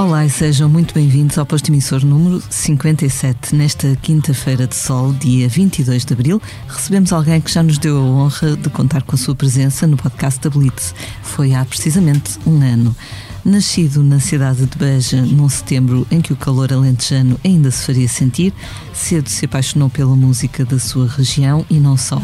Olá e sejam muito bem-vindos ao posto emissor número 57. Nesta quinta-feira de sol, dia 22 de abril, recebemos alguém que já nos deu a honra de contar com a sua presença no podcast da Blitz. Foi há precisamente um ano. Nascido na cidade de Beja num setembro em que o calor alentejano ainda se faria sentir, cedo se apaixonou pela música da sua região e não só.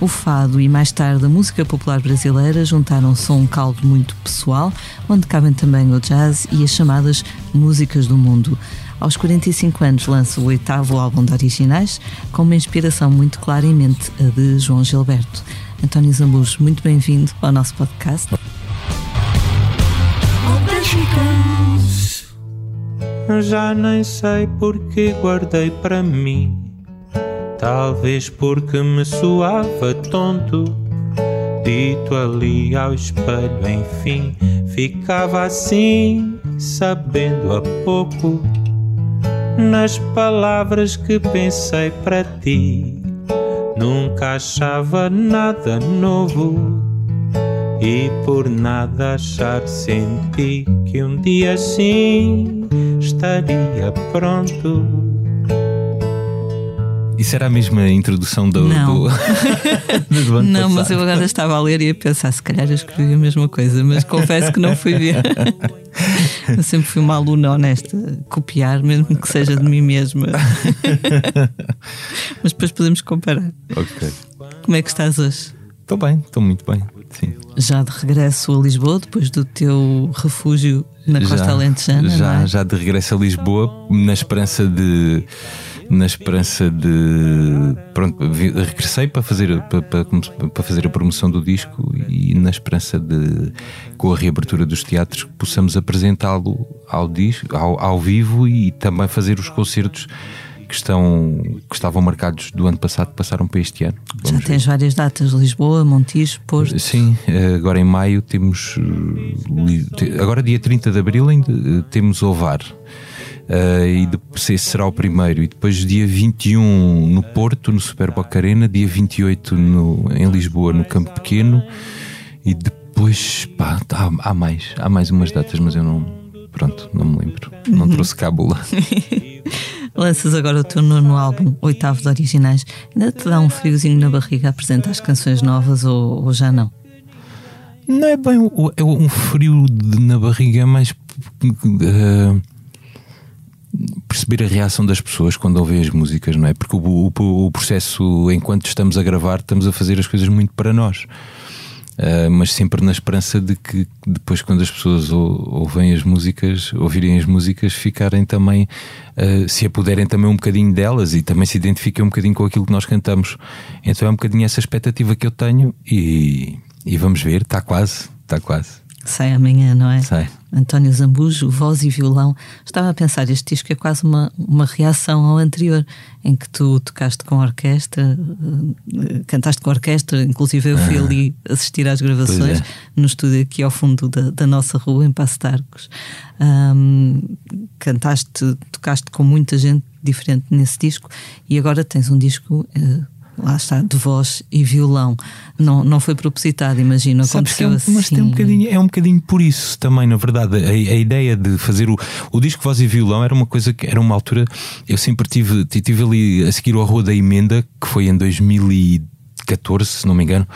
O fado e mais tarde a música popular brasileira juntaram-se a um caldo muito pessoal, onde cabem também o jazz e as chamadas músicas do mundo. Aos 45 anos lança o oitavo álbum de originais, com uma inspiração muito clara em mente, a de João Gilberto. António Zambujo, muito bem-vindo ao nosso podcast. Já nem sei porque guardei para mim Talvez porque me suava tonto. Dito ali ao espelho, enfim, ficava assim, sabendo a pouco. Nas palavras que pensei para ti, nunca achava nada novo. E por nada achar senti que um dia sim estaria pronto. Isso era a mesma introdução do, não. do, do ano Não, passado. mas eu agora estava a ler e a pensar, se calhar eu escrevi a mesma coisa, mas confesso que não fui ver. eu sempre fui uma aluna honesta, copiar, mesmo que seja de mim mesma. mas depois podemos comparar. Ok. Como é que estás hoje? Estou bem, estou muito bem. Sim. Já de regresso a Lisboa, depois do teu refúgio na Costa já, Alentejana? Já, é? já de regresso a Lisboa, na esperança de na esperança de. Pronto, regressei para fazer, para, para, fazer a promoção do disco e na esperança de, com a reabertura dos teatros, possamos apresentá-lo ao, disco, ao, ao vivo e também fazer os concertos que, estão, que estavam marcados do ano passado passaram para este ano. Vamos Já tens ver. várias datas: Lisboa, Montijo, Porto. Sim, agora em maio temos. Agora, dia 30 de abril, ainda eh, temos Ovar. Uh, e depois, esse será o primeiro. E depois, dia 21 no Porto, no Super Boca Arena, dia 28 no, em Lisboa, no Campo Pequeno, e depois, pá, há, há, mais, há mais umas datas, mas eu não, pronto, não me lembro, não uhum. trouxe cábula. Lanças agora o teu nono álbum, oitavo de originais. Ainda te dá um friozinho na barriga apresentar as canções novas ou, ou já não? Não é bem é um frio de, na barriga, é mais. Uh, perceber a reação das pessoas quando ouvem as músicas, não é? Porque o, o, o, processo, enquanto estamos a gravar, estamos a fazer as coisas muito para nós. Uh, mas sempre na esperança de que depois, quando as pessoas ouvem as músicas, ouvirem as músicas, ficarem também, uh, se a puderem também um bocadinho delas e também se identifiquem um bocadinho com aquilo que nós cantamos. Então é um bocadinho essa expectativa que eu tenho e, e vamos ver, está quase, está quase. Sai amanhã, não é? Sai. António Zambujo, voz e violão. Estava a pensar, este disco é quase uma, uma reação ao anterior, em que tu tocaste com orquestra, eh, cantaste com orquestra, inclusive eu fui ah, ali assistir às gravações é. no estúdio aqui ao fundo da, da nossa rua, em Passo de Arcos. Um, cantaste, tocaste com muita gente diferente nesse disco e agora tens um disco. Uh, lá está, de voz e violão. Não, não foi propositado, imagino. Aconteceu é, assim. Mas tem um bocadinho, é um bocadinho por isso também, na verdade. A, a, ideia de fazer o, o disco voz e violão era uma coisa que era uma altura. Eu sempre tive, tive ali a seguir o Rua da Emenda, que foi em 2014, se não me engano,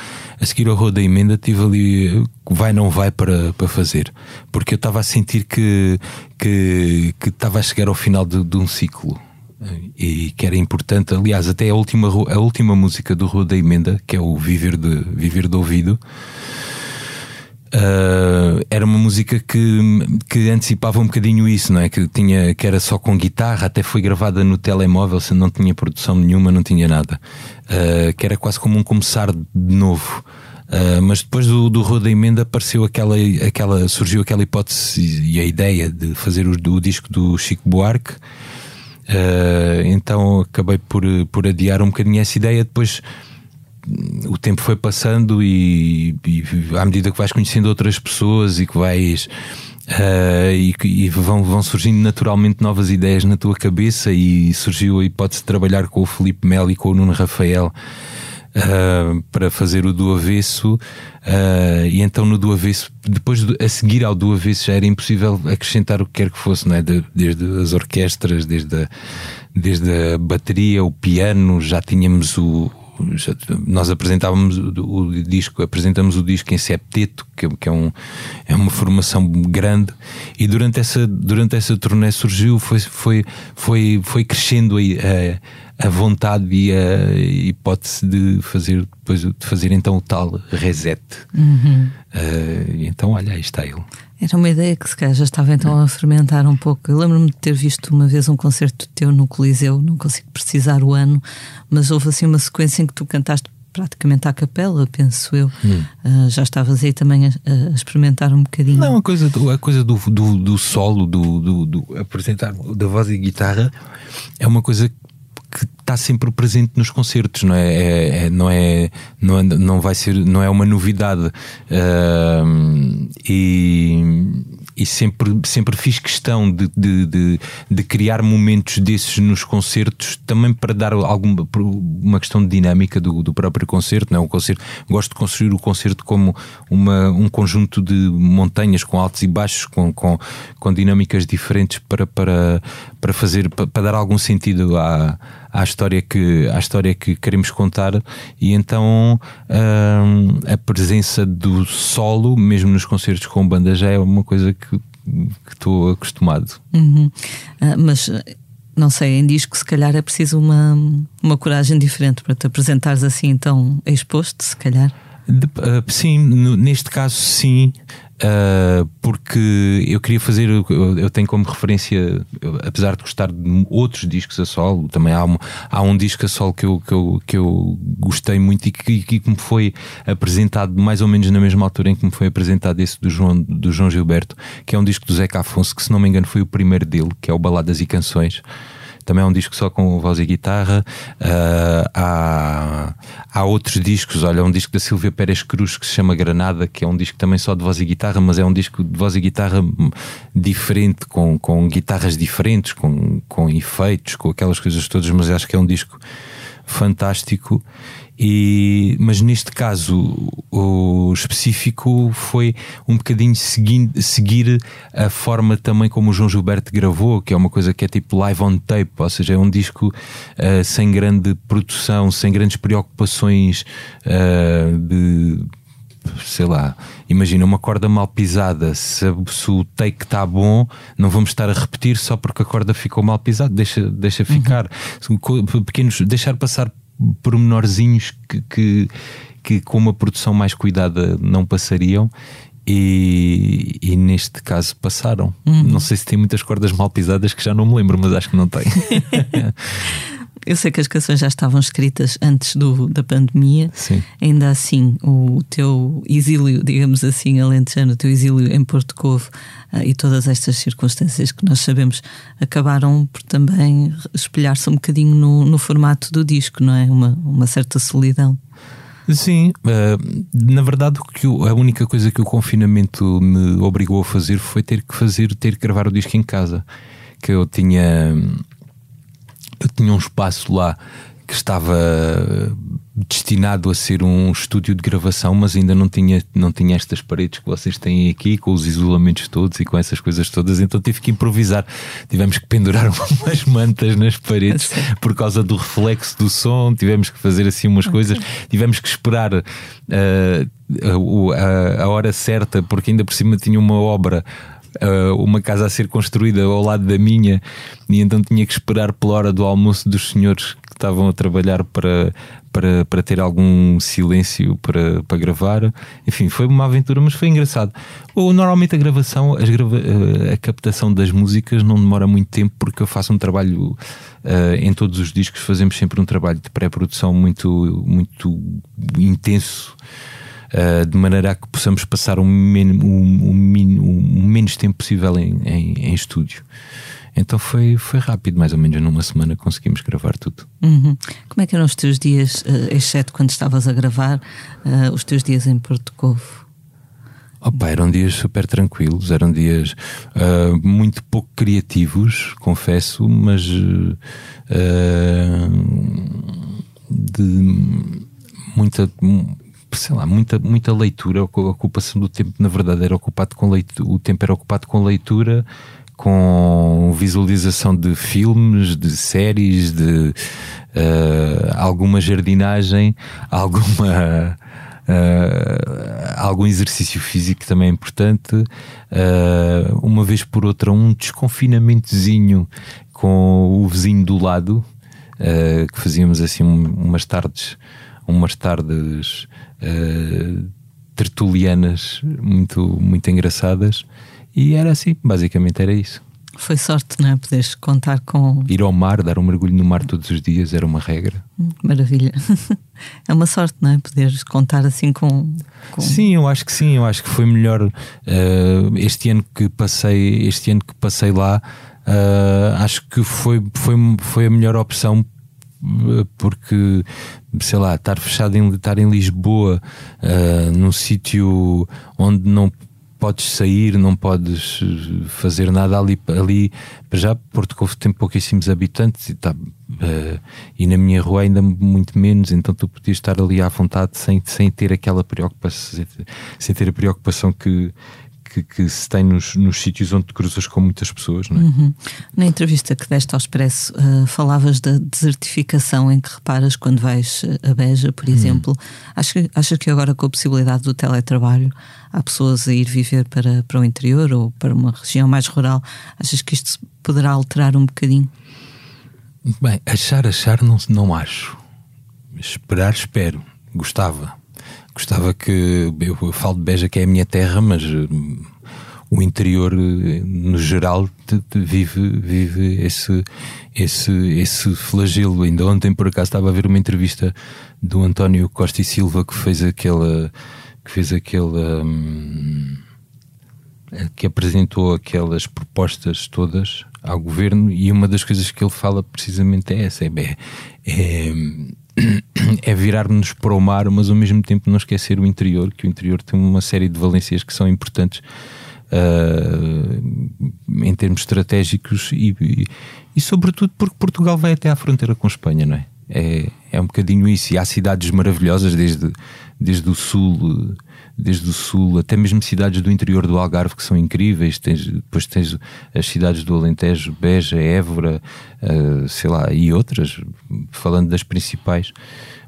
a seguir ao Rua da Emenda, tive ali vai não vai para, para fazer, porque eu estava a sentir que, que, que estava a chegar ao final de, de um ciclo e que era importante. Aliás, até a última, a última música do Rua da Emenda, que é o Viver de, Viver de Ouvido. Uh, era uma música que, que antecipava um bocadinho isso, não é? Que, tinha, que era só com guitarra, até foi gravada no telemóvel, se não tinha produção nenhuma, não tinha nada. Uh, que era quase como um começar de novo. Uh, mas depois do, do Rua da Emenda apareceu aquela, aquela, surgiu aquela hipótese e a ideia de fazer o, o disco do Chico Buarque. Uh, então acabei por, por adiar um bocadinho essa ideia. Depois o tempo foi passando e, e à medida que vais conhecendo outras pessoas e que vais. Uh, e, e vão, vão surgindo naturalmente novas ideias na tua cabeça e surgiu a hipótese de trabalhar com o Felipe Melo e com o Nuno Rafael uh, para fazer o do avesso, uh, e então no do avesso, depois de, a seguir ao do avesso, já era impossível acrescentar o que quer que fosse, não é? De, desde as orquestras, desde a, desde a bateria, o piano, já tínhamos o, nós apresentávamos o, o, disco, apresentamos o disco em septeto, que, que, é, um, é uma formação grande, e durante essa, durante essa turnê surgiu, foi, foi, foi, foi crescendo a, a vontade e a hipótese de fazer, depois, de fazer então o tal reset. Uhum. Uh, então, olha, aí está ele. Era uma ideia que se calhar já estava então a fermentar um pouco. Eu lembro-me de ter visto uma vez um concerto teu no Coliseu, não consigo precisar o ano, mas houve assim uma sequência em que tu cantaste praticamente à capela, penso eu. Hum. Uh, já estavas aí também a, a, experimentar um bocadinho. Não, a coisa do, a coisa do, do, do solo, do, do, do apresentar da voz e guitarra, é uma coisa que está sempre presente nos concertos, não é? é, é não é, não, é, não vai ser, não é uma novidade uh, e, e sempre, sempre fiz questão de, de, de, de, criar momentos desses nos concertos, também para dar alguma uma questão de dinâmica do, do próprio concerto, não é? Um concerto, gosto de construir o concerto como uma, um conjunto de montanhas com altos e baixos, com, com, com dinâmicas diferentes para, para, para fazer, para, para dar algum sentido à à história que, à história que queremos contar e então hum, a presença do solo, mesmo nos concertos com banda, já é uma coisa que estou acostumado. Uhum. Ah, mas não sei, em disco se calhar é preciso uma, uma coragem diferente para te apresentares assim tão exposto, se calhar. De, uh, sim, no, neste caso sim. Uh, porque eu queria fazer, eu, tenho como referência, eu, apesar de gostar de outros discos a solo, também há um, há um disco a solo que eu, que eu, que eu gostei muito e que, que me foi apresentado mais ou menos na mesma altura em que me foi apresentado esse do João, do João Gilberto, que é um disco do Zeca Afonso, que se não me engano foi o primeiro dele, que é o Baladas e Canções também é um disco só com voz e guitarra. Uh, há, há outros discos, olha, um disco da Silvia Pérez Cruz que se chama Granada, que é um disco também só de voz e guitarra, mas é um disco de voz e guitarra diferente, com, com guitarras diferentes, com, com efeitos, com aquelas coisas todas, mas acho que é um disco fantástico e, mas neste caso, o específico foi um bocadinho seguir, seguir a forma também como o João Gilberto gravou, que é uma coisa que é tipo live on tape, ou seja, é um disco uh, sem grande produção, sem grandes preocupações uh, de sei lá, imagina uma corda mal pisada, se, se o take está bom, não vamos estar a repetir só porque a corda ficou mal pisada, deixa, deixa ficar. Uhum. Pequenos, deixar passar pormenorzinhos que, que, que com uma produção mais cuidada não passariam e, e, neste caso passaram. Uhum. Não sei se tem muitas cordas mal pisadas que já não me lembro, mas acho que não tem. Eu sei que as canções já estavam escritas antes do, da pandemia. Sim. Ainda assim, o teu exílio, digamos assim, alentejano, o teu exílio em Porto Covo uh, e todas estas circunstâncias que nós sabemos acabaram por também espelhar-se um bocadinho no, no formato do disco, não é? Uma, uma certa solidão. Sim, uh, na verdade, que a única coisa que o confinamento me obrigou a fazer foi ter que fazer, ter que gravar o disco em casa. Que eu tinha eu tinha um espaço lá que estava destinado a ser um estúdio de gravação, mas ainda não tinha, não tinha estas paredes que vocês têm aqui, com os isolamentos todos e com essas coisas todas, então tive que improvisar. Tivemos que pendurar umas mantas nas paredes por causa do reflexo do som, tivemos que fazer assim umas coisas, tivemos que esperar uh, a, a hora certa, porque ainda por cima tinha uma obra uh, uma casa a ser construída ao lado da minha, e então tinha que esperar pela hora do almoço dos senhores que estavam a trabalhar para, para, para ter algum silêncio para, para gravar. Enfim, foi uma aventura, mas foi engraçado. Ou, normalmente a gravação, grava, eh, a captação das músicas não demora muito tempo porque eu faço um trabalho uh, em todos os discos, fazemos sempre um trabalho de pré-produção muito, muito intenso. Uh, de maneira a que possamos passar o, men o, o, o menos tempo possível em, em, em, estúdio. Então foi, foi rápido, mais ou menos numa semana conseguimos gravar tudo. Uhum. Como é que eram os teus dias, uh, exceto quando estavas a gravar, uh, os teus dias em Porto Covo? Opa, eram dias super tranquilos, eram dias uh, muito pouco criativos, confesso, mas uh, de muita sei lá, muita, muita leitura, a ocupação do tempo, na verdade, era ocupado com leitura, o tempo era ocupado com leitura, com visualização de filmes, de séries, de uh, alguma jardinagem, alguma. Uh, algum exercício físico também é importante, uh, uma vez por outra, um desconfinamentozinho com o vizinho do lado, que fazíamos assim umas tardes, umas tardes tertulianas muito, muito engraçadas, e era assim, basicamente era isso. Foi sorte, não é? Poderes contar com. Ir ao mar, dar um mergulho no mar todos os dias era uma regra. Hum, maravilha. é uma sorte, não é? Poderes contar assim com, com. Sim, eu acho que sim. Eu acho que foi melhor uh, este ano que passei, este ano que passei lá. Uh, acho que foi, foi, foi a melhor opção eh, porque sei lá, estar fechado em estar em Lisboa, uh, num sítio onde não podes sair, não podes eh, fazer nada ali. ali para já, Porto tem pouquíssimos habitantes e, tá, uh, e na minha rua ainda muito menos, então tu podias estar ali à vontade sem, sem ter aquela preocupação, sem ter a preocupação que, que, que, se tem nos, nos sítios onde te cruzas com muitas pessoas. Não é? uhum. Na entrevista que deste ao Expresso, uh, falavas da desertificação em que reparas quando vais a Beja, por uhum. exemplo. Achas, achas que agora, com a possibilidade do teletrabalho, há pessoas a ir viver para, para o interior ou para uma região mais rural? Achas que isto poderá alterar um bocadinho? Bem, achar, achar, não, não acho. Esperar, espero. Gostava Gostava que. Eu falo de Beja, que é a minha terra, mas uh, o interior, no geral, vive, vive esse, esse, esse flagelo. Ainda ontem, por acaso, estava a ver uma entrevista do António Costa e Silva que fez aquela. que fez aquela. Um, que apresentou aquelas propostas todas ao governo e uma das coisas que ele fala precisamente é essa: é, é é virar-nos para o mar, mas ao mesmo tempo não esquecer o interior, que o interior tem uma série de valências que são importantes uh, em termos estratégicos e, e, e, sobretudo porque Portugal vai até à fronteira com Espanha, não é? É, é um bocadinho isso. E há cidades maravilhosas desde, desde o sul desde o sul, até mesmo cidades do interior do Algarve que são incríveis. Tens, depois tens as cidades do Alentejo, Beja, Évora, uh, sei lá, e outras, falando das principais.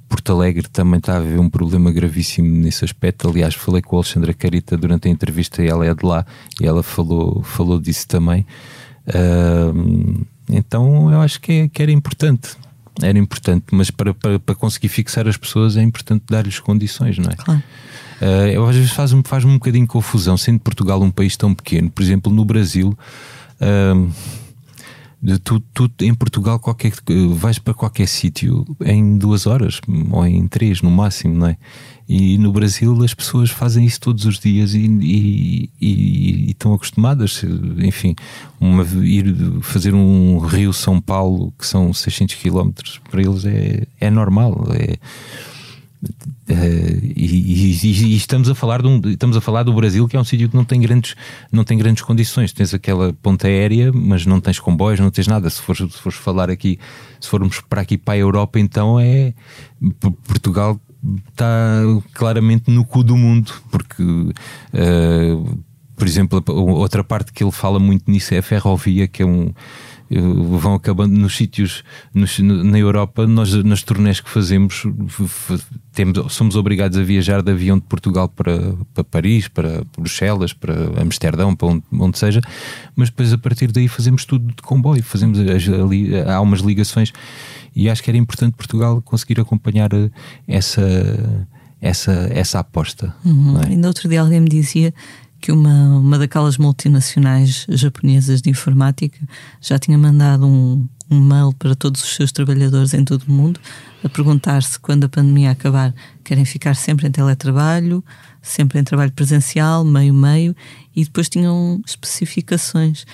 Porto Alegre também está a haver um problema gravíssimo nesse aspecto. Aliás, falei com a Alexandra Carita durante a entrevista e ela é de lá e ela falou, falou disso também. Uh, então eu acho que, é, que era importante era importante, mas para, para, para, conseguir fixar as pessoas é importante dar-lhes condições, não é? Claro. Uh, eu às vezes faz-me faz um bocadinho confusão, sendo Portugal um país tão pequeno, por exemplo, no Brasil. Uh, tu, tu em Portugal qualquer, vais para qualquer sítio em duas horas ou em três no máximo, não é? E no Brasil as pessoas fazem isso todos os dias e, e, e, e estão acostumadas, enfim, uma, ir fazer um Rio São Paulo que são 600 km para eles é, é normal, é Uh, e, e, e, estamos a falar de um, estamos a falar do Brasil que é um sítio que não tem grandes não tem grandes condições. Tens aquela ponta aérea mas não tens comboios não tens nada. Se fores, se falar aqui se formos para aqui para a Europa então é Portugal está claramente no cu do mundo porque uh, por exemplo outra parte que ele fala muito nisso é a ferrovia que é um vão acabando nos sítios nos, na Europa, nós nas turnés que fazemos temos, somos obrigados a viajar de avião de Portugal para, para Paris, para Bruxelas, para Amsterdão, para onde, onde seja, mas depois a partir daí fazemos tudo de comboio, fazemos ali, há umas ligações e acho que era importante Portugal conseguir acompanhar essa essa, essa aposta. Uhum. É? Ainda outro dia alguém me dizia que uma, uma daquelas multinacionais japonesas de informática já tinha mandado um, um mail para todos os seus trabalhadores em todo o mundo a perguntar se quando a pandemia acabar querem ficar sempre em teletrabalho, sempre em trabalho presencial, meio-meio, e depois tinham especificações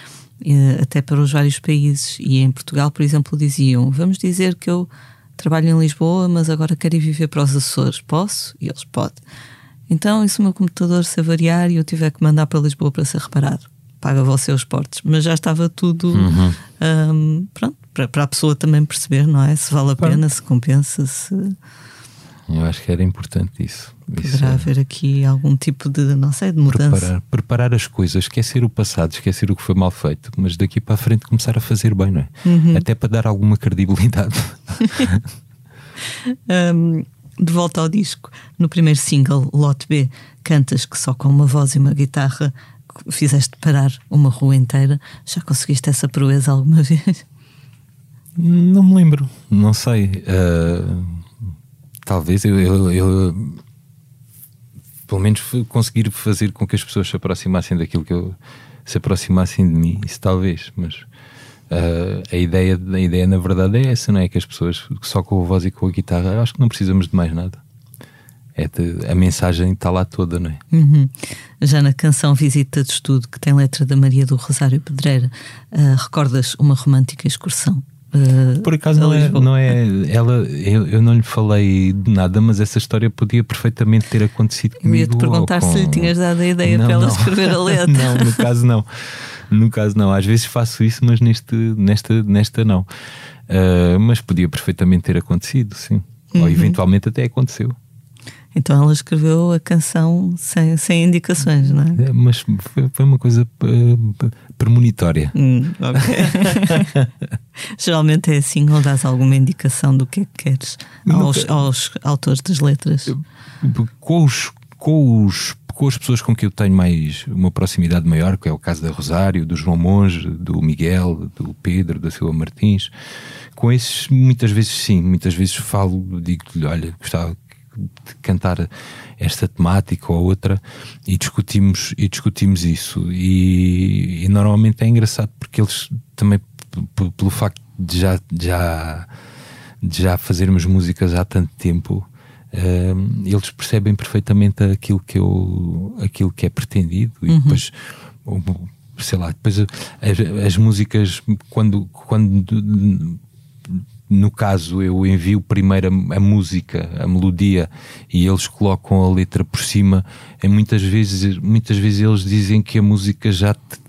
eh, até para os vários países. E em Portugal, por exemplo, diziam: Vamos dizer que eu trabalho em Lisboa, mas agora quero ir viver para os Açores. Posso? E eles podem. Então, e se o meu computador se avariar e eu tiver que mandar para Lisboa para ser reparado? Paga você os portos. Mas já estava tudo uhum. um, pronto, para, para, a pessoa também perceber, não é? Se vale a pena, se compensa, se. Eu acho que era importante isso. Poderá isso, haver aqui algum tipo de, não sei, de mudança. Preparar, preparar as coisas, esquecer o passado, esquecer o que foi mal feito, mas daqui para a frente começar a fazer bem, não é? Uhum. Até para dar alguma credibilidade. um, de volta ao disco, no primeiro single, Lote B, cantas que só com uma voz e uma guitarra fizeste parar uma rua inteira. Já conseguiste essa proeza alguma vez? Não me lembro, não sei. Uh, talvez eu, eu, eu, pelo menos conseguir fazer com que as pessoas se aproximassem daquilo que eu se aproximassem de mim, isso talvez, mas uh, a, ideia, a ideia na verdade é essa, não é? Que as pessoas só com a voz e com a guitarra, acho que não precisamos de mais nada. É de, a mensagem está lá toda, não é? Uhum. Já na canção Visita de Estudo, que tem letra da Maria do Rosário Pedreira, uh, recordas uma romântica excursão Uh, Por acaso não é, não é, ela, eu, eu não lhe falei de nada, mas essa história podia perfeitamente ter acontecido comigo. Eu ia te perguntar com... se lhe tinhas dado a ideia não, para ela não. escrever a letra. não, no caso não. No caso não. Às vezes faço isso, mas neste, nesta, nesta não. Uh, mas podia perfeitamente ter acontecido, sim. Uhum. Ou eventualmente até aconteceu. Então ela escreveu a canção sem, sem indicações, não é? é mas foi, foi, uma coisa uh, premonitória. Hum, okay. Geralmente é assim, ou dás alguma indicação do que é que queres aos, aos autores das letras? Com os, com os com as pessoas com que eu tenho mais uma proximidade maior, que é o caso da Rosário, do João Monge, do Miguel, do Pedro, da Silva Martins, com esses muitas vezes sim, muitas vezes falo, digo-lhe, olha, gostava de cantar esta temática ou outra e discutimos, e discutimos isso. E, e normalmente é engraçado porque eles também, pelo facto de já, já, de já fazermos músicas há tanto tempo, uh, eles percebem perfeitamente aquilo que, eu, aquilo que é pretendido e uhum. depois sei lá, depois as, as, músicas quando, quando no caso eu envio primeiro a, a, música, a melodia e eles colocam a letra por cima, é muitas vezes, muitas vezes eles dizem que a música já te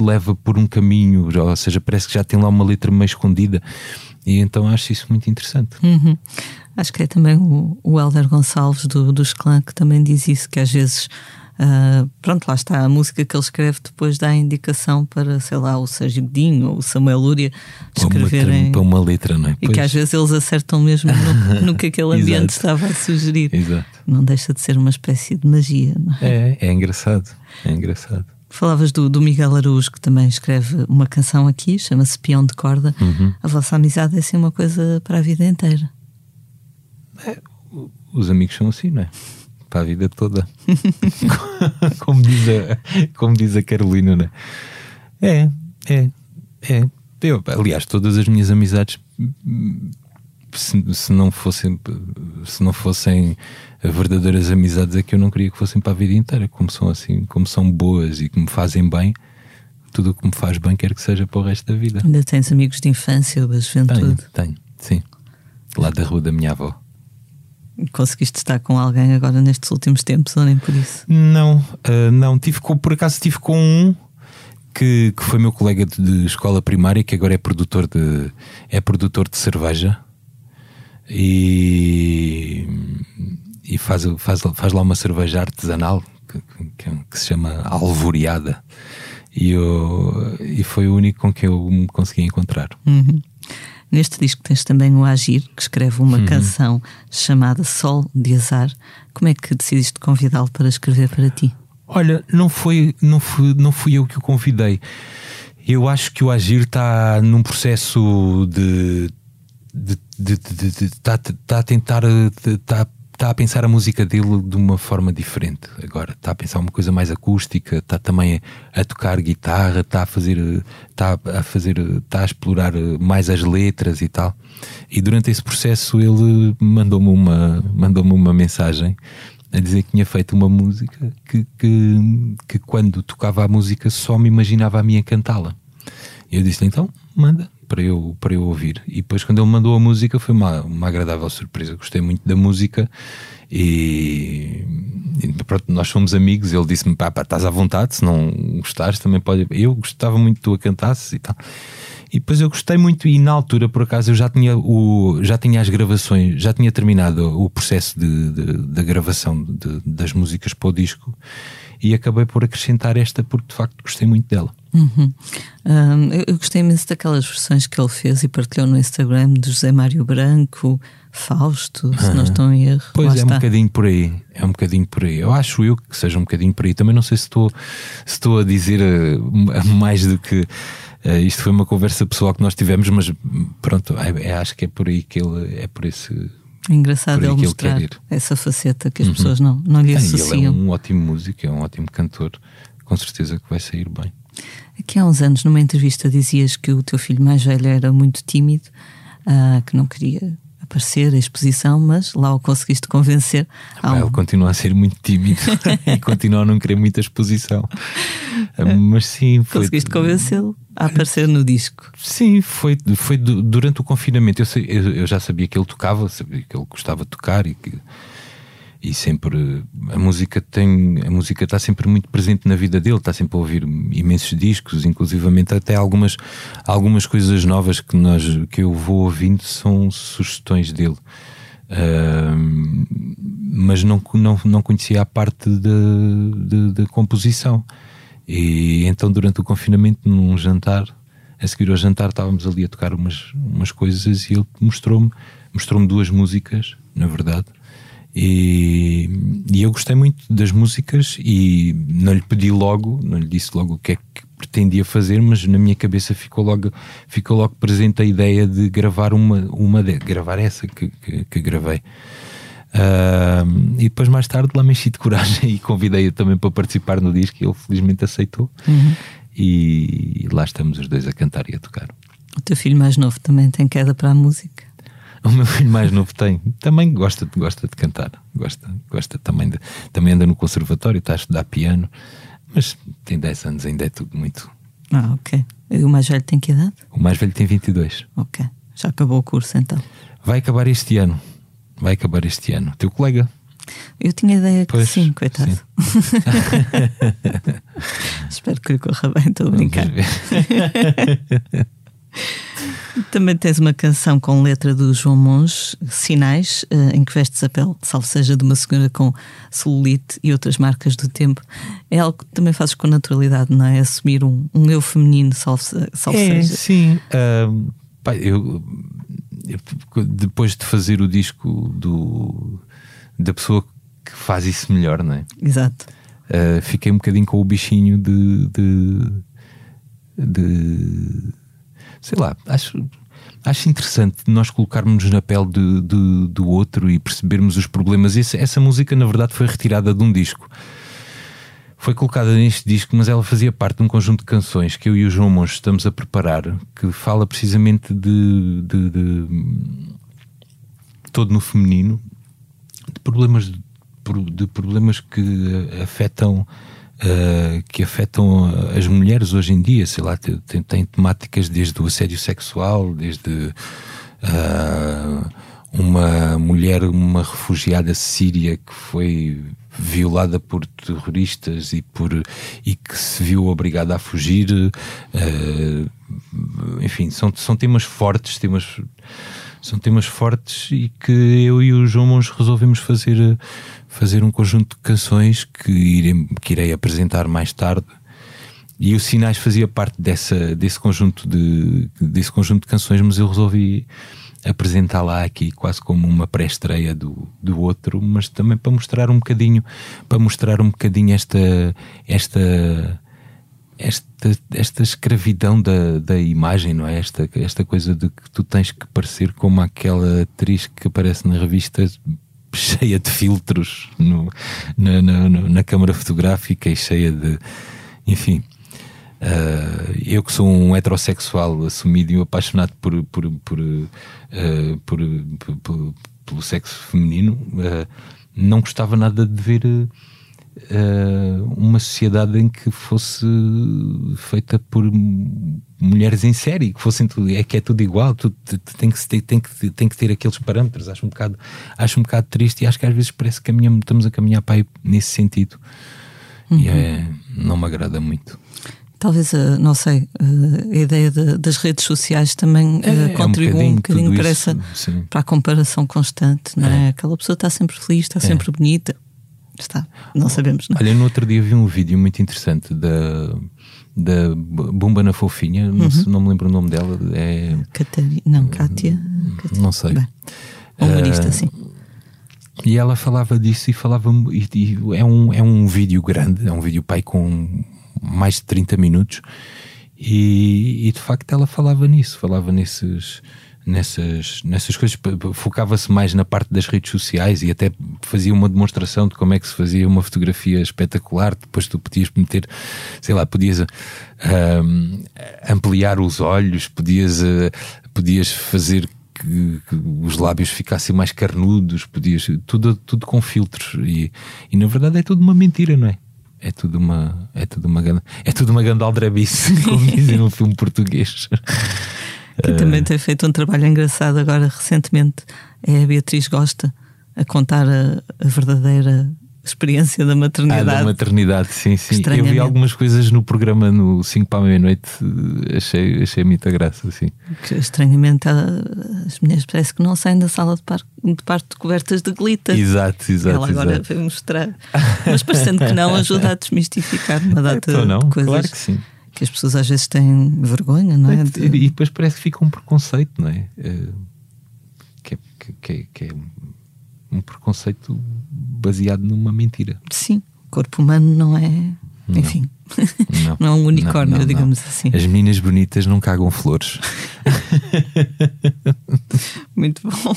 leva por um caminho, ou seja, parece que já tem lá uma letra meio escondida. E então acho isso muito interessante. Uhum. Acho que é também o, o Helder Gonçalves do, dos Clã que também diz isso, que às vezes Uh, pronto, lá está a música que ele escreve depois dá a indicação para, sei lá, o Sérgio Godinho ou o Samuel Lúria escreverem. Para uma letra, não é? E pois. que às vezes eles acertam mesmo no, no que aquele ambiente estava a sugerir. Exato. Não deixa de ser uma espécie de magia, não é? É, é engraçado. É engraçado. Falavas do, do Miguel Araújo, que também escreve uma canção aqui, chama-se Peão de Corda. Uhum. A vossa amizade é assim uma coisa para a vida inteira. É, os amigos são assim, não é? para a vida toda. como, diz a, como diz a Carolina, né? É, é, é. Eu, aliás, todas as minhas amizades, se, se, não fossem, se não fossem verdadeiras amizades, é que eu não queria que fossem para a vida inteira. Como são assim, como são boas e que me fazem bem, tudo o que me faz bem quer que seja para o resto da vida. Ainda tens amigos de infância ou da juventude? Tenho, tenho, sim. Lá da rua da minha avó. Conseguiste estar com alguém agora nestes últimos tempos ou nem por isso? Não, uh, não. Tive com, por acaso tive com um que, que foi meu colega de, de, escola primária que agora é produtor de é produtor de cerveja e, e faz, faz, faz lá uma cerveja artesanal que, que, que se chama Alvoreada e, eu, e foi o único com que eu me consegui encontrar. Uhum. Neste disco tens também o Agir, que escreve uma uhum. canção chamada Sol de Azar. Como é que decidiste convidá-lo para escrever para ti? Olha, não foi, não fui, não fui eu que o convidei. Eu acho que o Agir está num processo de está tá a tentar está está a pensar a música dele de uma forma diferente agora. Está a pensar uma coisa mais acústica, está também a, tocar guitarra, está a fazer, está a fazer, está a explorar mais as letras e tal. E durante esse processo ele mandou-me uma, mandou-me uma mensagem a dizer que tinha feito uma música que, que, que quando tocava a música só me imaginava a mim a cantá-la. Eu disse então, manda para eu, para eu ouvir. E depois, quando ele mandou a música, foi uma, uma agradável surpresa. Gostei muito da música e, e pronto, nós fomos amigos. Ele disse-me: pá, pá, estás à vontade, se não gostares, também pode. Eu gostava muito que tu a cantasses e tal. E depois eu gostei muito, e na altura, por acaso, eu já tinha, o, já tinha as gravações, já tinha terminado o processo de, de, de gravação de, das músicas para o disco e acabei por acrescentar esta porque de facto gostei muito dela. Uhum. Um, eu gostei imenso daquelas versões que ele fez e partilhou no Instagram de José Mário Branco, Fausto, se uhum. não estou em erro. Pois Lá é está. um bocadinho por aí, é um bocadinho por aí. Eu acho eu que seja um bocadinho por aí. Também não sei se estou, se estou a dizer uh, mais do que. Uh, isto foi uma conversa pessoal que nós tivemos, mas pronto, é, é, acho que é por aí que ele é por esse Engraçado ele mostrar ele essa faceta que as uhum. pessoas não, não lhe associam. Ele é um ótimo músico, é um ótimo cantor, com certeza que vai sair bem. Aqui há uns anos, numa entrevista, dizias que o teu filho mais velho era muito tímido, uh, que não queria aparecer a exposição, mas lá o conseguiste convencer. Ah, um... Ele continua a ser muito tímido e continua a não querer muita exposição. Uh, mas sim, foi. Conseguiste convencê-lo a aparecer no disco? Sim, foi, foi durante o confinamento. Eu, sei, eu, já sabia que ele tocava, sabia que ele gostava de tocar e que e sempre a música tem a música está sempre muito presente na vida dele está sempre a ouvir imensos discos inclusivamente até algumas algumas coisas novas que nós que eu vou ouvindo são sugestões dele. Uh, mas não, não não conhecia a parte da composição. E então durante o confinamento num jantar a seguir ao jantar estávamos ali a tocar umas umas coisas e ele mostrou-me mostrou-me duas músicas na verdade e, e, eu gostei muito das músicas e não lhe pedi logo, não lhe disse logo o que é que pretendia fazer, mas na minha cabeça ficou logo, ficou logo presente a ideia de gravar uma, uma de, gravar essa que, que, que gravei. Uh, e depois mais tarde lá me enchi de coragem e convidei-o também para participar no disco e ele felizmente aceitou. Uhum. E, e lá estamos os dois a cantar e a tocar. O teu filho mais novo também tem queda para a música? O meu filho mais novo tem. Também gosta, gosta de cantar. Gosta, gosta também de. Também anda no conservatório, está a estudar piano. Mas tem 10 anos, ainda é tudo muito. Ah, ok. E o mais velho tem que idade? O mais velho tem 22. Ok. Já acabou o curso então? Vai acabar este ano. Vai acabar este ano. Teu colega? Eu tinha ideia que pois, sim, coitado. Sim. Espero que lhe corra bem, estou a brincar. Também tens uma canção com letra do João Monge, Sinais, eh, em que vestes a pele, salvo seja de uma senhora com celulite e outras marcas do tempo. É algo que também fazes com naturalidade, não é? Assumir um, um eu feminino, salvo, salvo é, seja. Sim. Uh, eu, eu, depois de fazer o disco do, da pessoa que faz isso melhor, não é? Exato. Uh, fiquei um bocadinho com o bichinho de, de, de sei lá, acho, acho interessante nós colocarmos na pele de, de, do outro e percebermos os problemas. Essa, essa música, na verdade, foi retirada de um disco. Foi colocada neste disco, mas ela fazia parte de um conjunto de canções que eu e o João Monge estamos a preparar, que fala precisamente de, de, de todo no feminino, de problemas de problemas que afetam uh, que afetam as mulheres hoje em dia, sei lá, tem, tem temáticas desde o assédio sexual, desde uh, uma mulher, uma refugiada síria que foi violada por terroristas e por e que se viu obrigada a fugir uh, enfim são, são temas fortes temas são temas fortes e que eu e o João Mons resolvemos fazer fazer um conjunto de canções que irei, que irei apresentar mais tarde. E o Sinais fazia parte dessa, desse, conjunto de, desse conjunto de canções, mas eu resolvi apresentar lá aqui quase como uma pré-estreia do, do outro, mas também para mostrar um bocadinho, para mostrar um bocadinho esta, esta, esta, esta escravidão da, da imagem, não é? Esta, esta coisa de que tu tens que parecer como aquela atriz que aparece na revista cheia de filtros no, na, na, na, câmara fotográfica e cheia de. Enfim. Uh, eu que sou um heterossexual assumido e apaixonado por, por, por, uh, por, por pelo sexo feminino, uh, não gostava nada de ver uma sociedade em que fosse feita por mulheres em série, que fossem tudo, é que é tudo igual, tudo, tem, que, tem, tem, que, tem que ter aqueles parâmetros. Acho um bocado, acho um bocado triste e acho que às vezes parece que caminhamos, estamos a caminhar para aí nesse sentido. Uhum. E é, não me agrada muito. Talvez, uh, não sei, uh, a ideia de, das redes sociais também É, é um contribui um bocadinho bocadinho, para, isso, essa, sim. para a comparação constante, não é? É. Aquela pessoa está sempre feliz, está sempre bonita. Está, não sabemos, não? Olha, no outro dia vi um vídeo muito interessante da, da Bumba na Fofinha, não, Uhum. sei- não me lembro o nome dela, é, Catarina, não, Cátia. Cátia. não sei. Bem, humorista, Eh, sim. E ela falava disso e falava. E, e é, um, é um vídeo grande, é um vídeo pai com mais de 30 minutos. E, e, de facto ela falava nisso, falava nesses, nessas, nessas coisas. Focava-se mais na parte das redes sociais e até fazia uma demonstração de como é que se fazia uma fotografia espetacular. Depois tu podias meter, sei lá, podias ahm, ampliar os olhos, podias, ah, podias fazer que, que os lábios ficassem mais carnudos, podias, tudo, tudo com filtros e, e na verdade é tudo uma mentira, não é? É tudo uma, é tudo uma, é tudo uma grande aldrabice, como dizem no filme português. Que também tem feito um trabalho engraçado agora recentemente. É a Beatriz Gosta a contar a, a verdadeira experiência da Ah, maternidade. da maternidade, sim, sim. Eu vi algumas coisas no programa no 5 para a meia-noite, achei, achei muita graça, sim. Que estranhamente as mulheres parece que não saem da sala de, par, de parto cobertas de glitter. Exato, exato. Ela agora exato. veio mostrar. Mas parecendo que não, ajuda a desmistificar uma data Então não, de coisas claro que sim. Que as pessoas às vezes têm vergonha, não é? De- E depois parece que fica um preconceito, não é? Eh, Que é, que, é, que é um preconceito baseado numa mentira. Sim, o corpo humano não é. Enfim, Não, não é um unicórnio, Não, não, digamos não. assim. As meninas bonitas não cagam flores. Muito bom.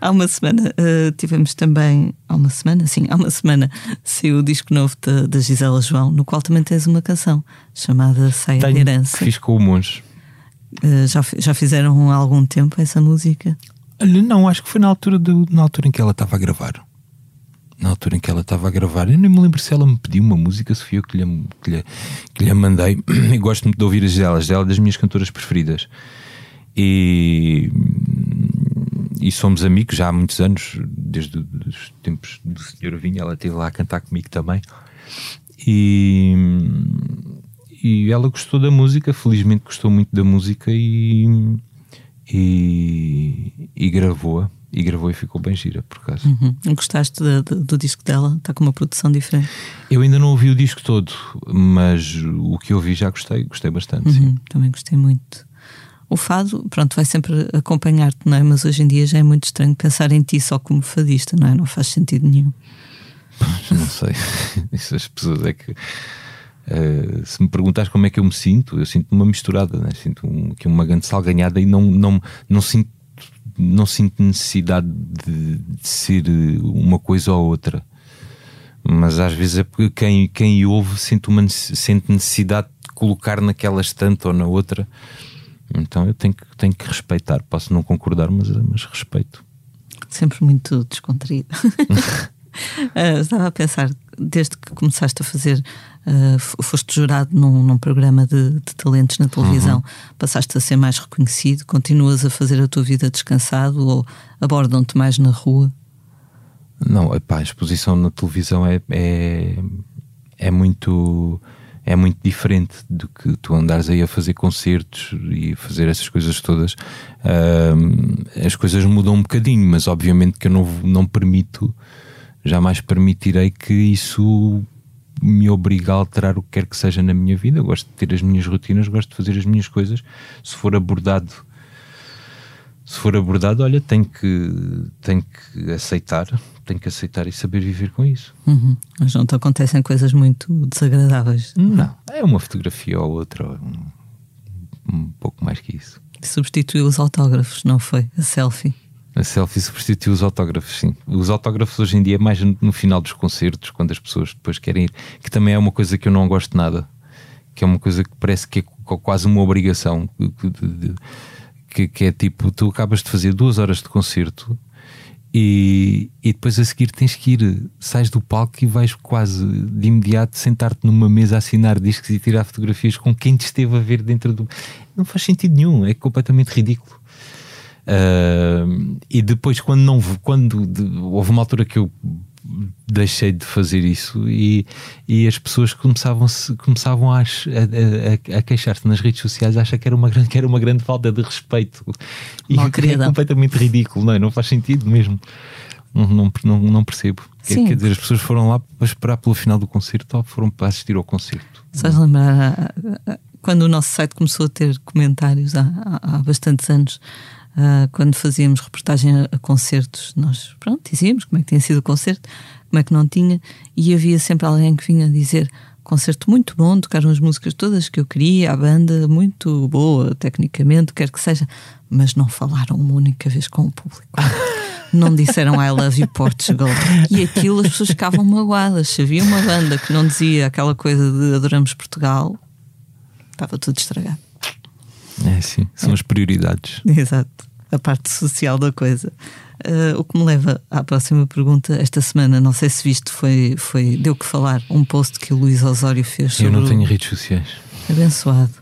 Há uma semana eh, tivemos também. Há uma semana? Sim, há uma semana saiu o disco novo da, Gisela João, no qual também tens uma canção chamada Saia de Tenho, Herança. que fiz com o monge. Eh, já, já fizeram há algum tempo essa música? Não, acho que foi na altura, do, na altura em que ela estava a gravar. Na altura em que ela estava a gravar, eu nem me lembro se ela me pediu uma música, se fui eu que lhe, que lhe, que lhe mandei. Eu gosto muito de ouvir as delas, ela é das minhas cantoras preferidas. E, e somos amigos já há muitos anos, desde os tempos do Senhor Vinha, ela esteve lá a cantar comigo também. E, e ela gostou da música, felizmente gostou muito da música e, e, e gravou-a. E gravou e ficou bem gira, por acaso. Uhum. Gostaste da- do, do disco dela? Está com uma produção diferente. Eu ainda não ouvi o disco todo, mas o que ouvi já gostei, gostei bastante. sim. Uhum, também gostei muito. O fado, pronto, vai sempre acompanhar-te, não é? Mas hoje em dia já é muito estranho pensar em ti só como fadista, não é? Não faz sentido nenhum. Não sei. Isso as pessoas é que. eh, se me perguntares como é que eu me sinto, eu sinto uma misturada, né? sinto um, que uma grande salganhada e não, não, não, sinto, não sinto necessidade de, de ser eh, uma coisa ou outra. Mas às vezes é porque quem, quem ouve sente, uma, sente necessidade de colocar naquela estante ou na outra. Então eu tenho que, tenho que respeitar. Posso não concordar, mas, mas respeito. Sempre muito descontraído. Ah, estava a pensar, desde que começaste a fazer, f- foste jurado num, num programa de, de talentos na televisão, Uhum. passaste a ser mais reconhecido, continuas a fazer a tua vida descansado ou abordam-te mais na rua? Não, epá, a exposição na televisão é, é, é muito é muito diferente do que tu andares aí a fazer concertos e fazer essas coisas todas. As coisas mudam um bocadinho, mas obviamente que eu não, não permito, jamais permitirei que isso me obrigue a alterar o que quer que seja na minha vida. Eu gosto de ter as minhas rotinas, gosto de fazer as minhas coisas. Se for abordado se for abordado, olha, tenho que, tenho que aceitar, tenho que aceitar e saber viver com isso. Uhum. Mas não te acontecem coisas muito desagradáveis. Não, é uma fotografia ou outra, um, um pouco mais que isso. Substituiu os autógrafos, não foi? A selfie. A selfie substitui os autógrafos, sim. Os autógrafos hoje em dia é mais no, final dos concertos, quando as pessoas depois querem ir, que também é uma coisa que eu não gosto nada, que é uma coisa que parece que é qu- quase uma obrigação, que, de- de- que, que é tipo, tu acabas de fazer duas horas de concerto e, e depois a seguir tens que ir, sais do palco e vais quase de imediato sentar-te numa mesa a assinar discos e tirar fotografias com quem te esteve a ver dentro do. Não faz sentido nenhum, é completamente ridículo. Ah, e depois, quando não quando de- houve uma altura que eu deixei de fazer isso e, e as pessoas começavam, começavam a, a, a queixar-se nas redes sociais, acha que era uma, que era uma grande falta de respeito e é completamente ridículo, não, é? não faz sentido mesmo. Não, não, não, não percebo. Sim. Quer dizer, as pessoas foram lá para esperar pelo final do concerto ou foram para assistir ao concerto? Sabes lembrar quando o nosso site começou a ter comentários há, há, há bastantes anos? Uh, quando fazíamos reportagem a, concertos, nós pronto, dizíamos como é que tinha sido o concerto, como é que não tinha, e havia sempre alguém que vinha dizer concerto muito bom, tocaram as músicas todas que eu queria, a banda muito boa, tecnicamente, quer que seja, mas não falaram uma única vez com o público. não disseram I love you Portugal. E aquilo as pessoas ficavam magoadas. Se havia uma banda que não dizia aquela coisa de adoramos Portugal, estava tudo estragado. É sim, são é. as prioridades. Exato, a parte social da coisa. Uh, o que me leva à próxima pergunta. Esta semana, não sei se viste, foi, foi deu que falar um post que o Luís Osório fez. Eu não tenho redes sociais. Abençoado.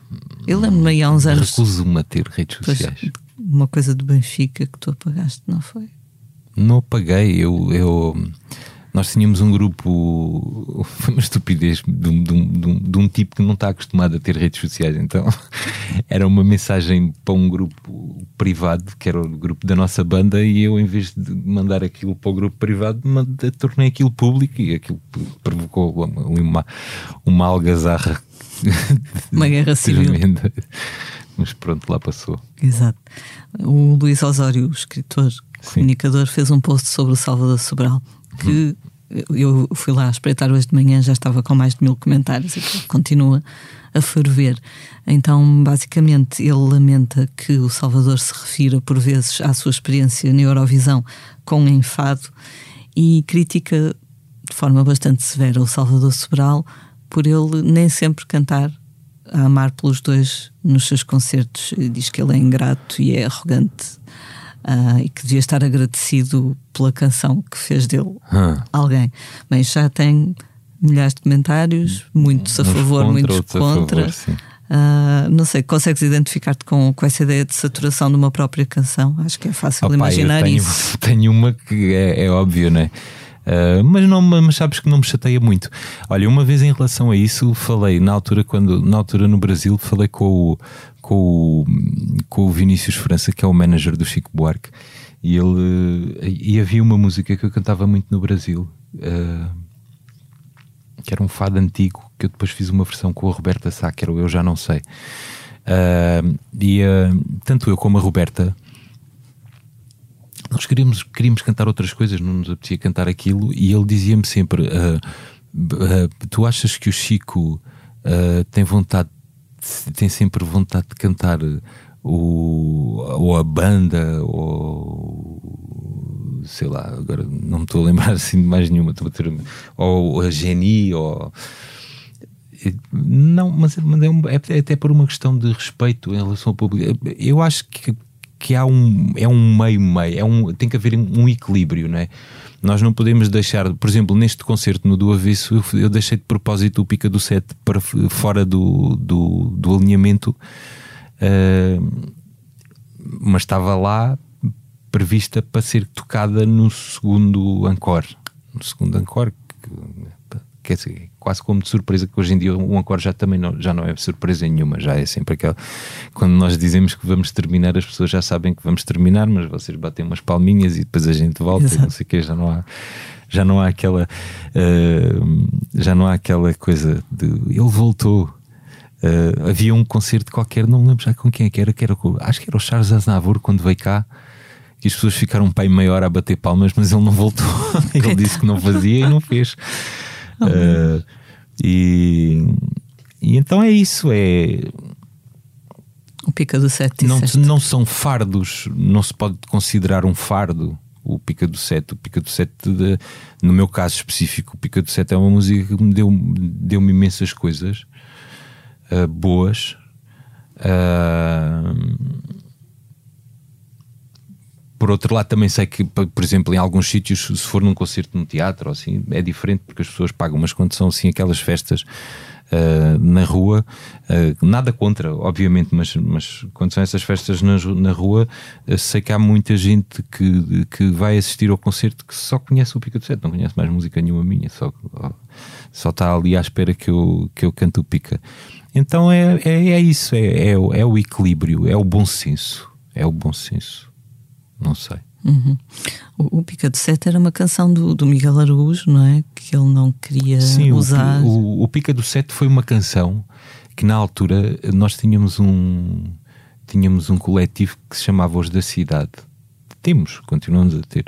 Eu lembro-me aí há uns anos. Recuso-me a ter redes sociais. Pois, uma coisa do Benfica que tu apagaste, não foi? Não apaguei. Eu, eu nós tínhamos um grupo, foi uma estupidez de um, de, um, de um, tipo que não está acostumado a ter redes sociais, então era uma mensagem para um grupo privado, que era o grupo da nossa banda, e eu, em vez de mandar aquilo para o grupo privado, mandei, tornei aquilo público e aquilo provocou uma, uma, algazarra. Uma guerra civil. Mas pronto, lá passou. Exato. O Luís Osório, o escritor, comunicador, fez um post sobre o Salvador Sobral que eu fui lá espreitar hoje de manhã, já estava com mais de mil comentários e continua a ferver. Então, basicamente, ele lamenta que o Salvador se refira por vezes à sua experiência na Eurovisão com enfado e critica de forma bastante severa o Salvador Sobral por ele nem sempre cantar a amar pelos dois nos seus concertos. Diz que ele é ingrato e é arrogante uh, e que devia estar agradecido pela canção que fez dele alguém. Mas já tem milhares de comentários, muitos a favor, contra, muitos contra. Favor, uh, não sei, consegues identificar-te com, com essa ideia de saturação de uma própria canção? Acho que é fácil Opa, imaginar tenho, isso. Tenho uma que é, é óbvio, não é? Uh, mas, não, mas sabes que não me chateia muito. Olha, uma vez em relação a isso, falei na altura, quando, na altura no Brasil, falei com o, com o, com o Vinícius França, que é o manager do Chico Buarque, e ele e havia uma música que eu cantava muito no Brasil, uh, que era um fado antigo, que eu depois fiz uma versão com a Roberta Sá, que era o Eu Já Não Sei. Uh, e tanto eu como a Roberta nós queríamos, queríamos cantar outras coisas, não nos apetecia cantar aquilo, e ele dizia-me sempre: uh, uh, Tu achas que o Chico uh, tem vontade, tem sempre vontade de cantar o, ou a banda, ou sei lá, agora não me estou a lembrar assim de mais nenhuma, ter, ou a Geni, ou. Não, mas, é, um, é, até por uma questão de respeito em relação ao público. Eu acho que que há um, é um meio-meio, é um, tem que haver um equilíbrio, não é? Nós não podemos deixar, por exemplo, neste concerto no do Avesso, eu, deixei de propósito o Pica do Sete para fora do, do, do alinhamento, uh, mas estava lá prevista para ser tocada no segundo encore. No segundo encore, quer dizer, quase como de surpresa, que hoje em dia um encore já também não, já não é surpresa nenhuma, já é sempre aquela. Quando nós dizemos que vamos terminar, as pessoas já sabem que vamos terminar, mas vocês batem umas palminhas e depois a gente volta Exato. e não sei o que, já não há. Já não há aquela uh, já não há aquela coisa de ele voltou, uh, havia um concerto qualquer, não me lembro já com quem é que era, que era acho que era o Charles Aznavour quando veio cá que as pessoas ficaram um pai maior a bater palmas, mas ele não voltou. ele disse que não fazia e não fez. Uh, e, e então é isso, é o pica do sete não, não são fardos, não se pode considerar um fardo o Pica do Sete. O Pica do Sete, de, no meu caso específico, o Pica do Sete é uma música que me deu, deu-me imensas coisas uh, boas. Uh, por outro lado, também sei que, por exemplo, em alguns sítios, se for num concerto num teatro, assim, é diferente porque as pessoas pagam, mas quando são assim aquelas festas uh, na rua, uh, nada contra, obviamente, mas, mas quando são essas festas na, na rua, uh, sei que há muita gente que, que vai assistir ao concerto que só conhece o Pica do Sete, não conhece mais música nenhuma minha, só, só está ali à espera que eu, que eu canto o Pica. Então é, é, é isso, é, é, é o equilíbrio, é o bom senso, é o bom senso. Não sei. Uhum. O, o Pica de Sete era uma canção do, do Miguel Araújo, não é? Que ele não queria Sim, usar. O, o, o Pica do Sete foi uma canção que na altura nós tínhamos um tínhamos um coletivo que se chamava Os da Cidade. Temos, continuamos a ter.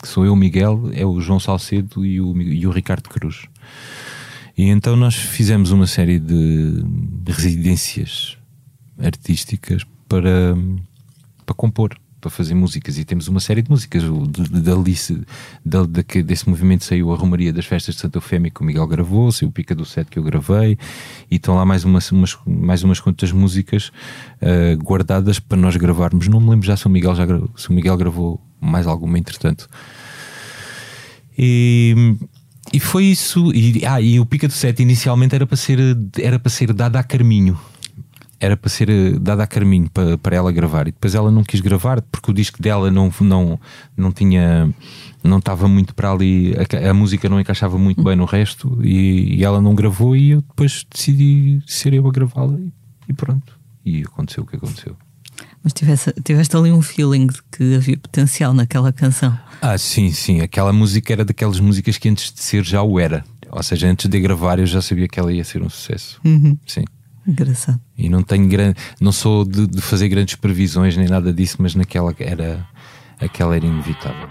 Que sou eu, Miguel, é o João Salcedo e o, e o Ricardo Cruz. E então nós fizemos uma série de residências artísticas para, para compor para fazer músicas e temos uma série de músicas. Da, desse movimento saiu a Romaria das Festas de Santa Eufémia que o Miguel gravou, saiu o Pica do Sete que eu gravei e estão lá mais, uma, umas, mais umas quantas músicas uh, guardadas para nós gravarmos. Não me lembro já se o Miguel, já se o Miguel gravou mais alguma entretanto. E, e foi isso. E, ah, e o Pica do Sete inicialmente era para ser, era para ser dado a Carminho era para ser eh, dada a Carminho para, para ela gravar. E depois ela não quis gravar porque o disco dela não, não, não tinha não estava muito para ali a, a, música não encaixava muito bem no resto e, e, ela não gravou e eu depois decidi ser eu a gravá-la e, e, pronto. E aconteceu o que aconteceu. Mas tivesse, tiveste ali um feeling de que havia potencial naquela canção? Ah sim, sim, aquela música era daquelas músicas que antes de ser já o era. Ou seja, antes de gravar eu já sabia que ela ia ser um sucesso. Uhum. sim Engraçado. E não tenho grande, não sou de, de, fazer grandes previsões nem nada disso, mas naquela era aquela era inevitável.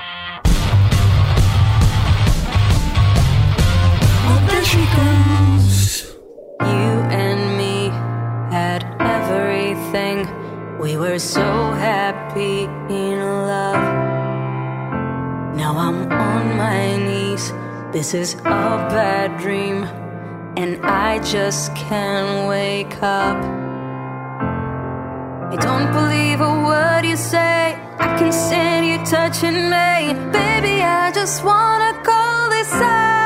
You and me had everything. We were so happy in love. Now I'm on my knees. This is a bad dream. And I just can't wake up. I don't believe a word you say. I can stand you touching me. Baby, I just wanna call this out.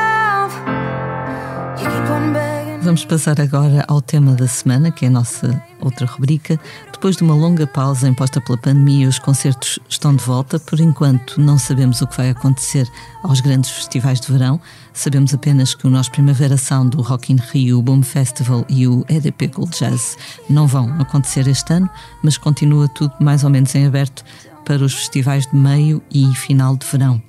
Vamos passar agora ao tema da semana, que é a nossa outra rubrica. Depois de uma longa pausa imposta pela pandemia, os concertos estão de volta. Por enquanto, não sabemos o que vai acontecer aos grandes festivais de verão. Sabemos apenas que o nosso Primavera Sound, o Rock in Rio, o Boom Festival e o EDP Gold Jazz não vão acontecer este ano, mas continua tudo mais ou menos em aberto para os festivais de meio e final de verão.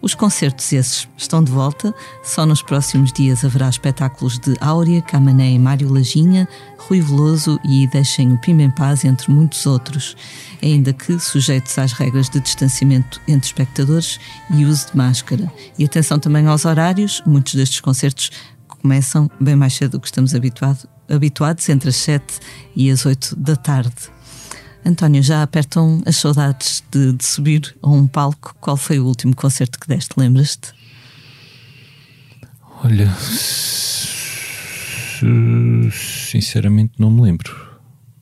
Os concertos esses estão de volta, só nos próximos dias haverá espetáculos de Áurea, Camané e Mário Lajinha, Rui Veloso e Deixem o Pima em Paz, entre muitos outros, ainda que sujeitos às regras de distanciamento entre espectadores e uso de máscara. E atenção também aos horários, muitos destes concertos começam bem mais cedo do que estamos habituado, habituados, entre as 7 e as 8 da tarde. António, já apertam as saudades de, de, subir a um palco? Qual foi o último concerto que deste? Lembras-te? Olha, sinceramente não me lembro.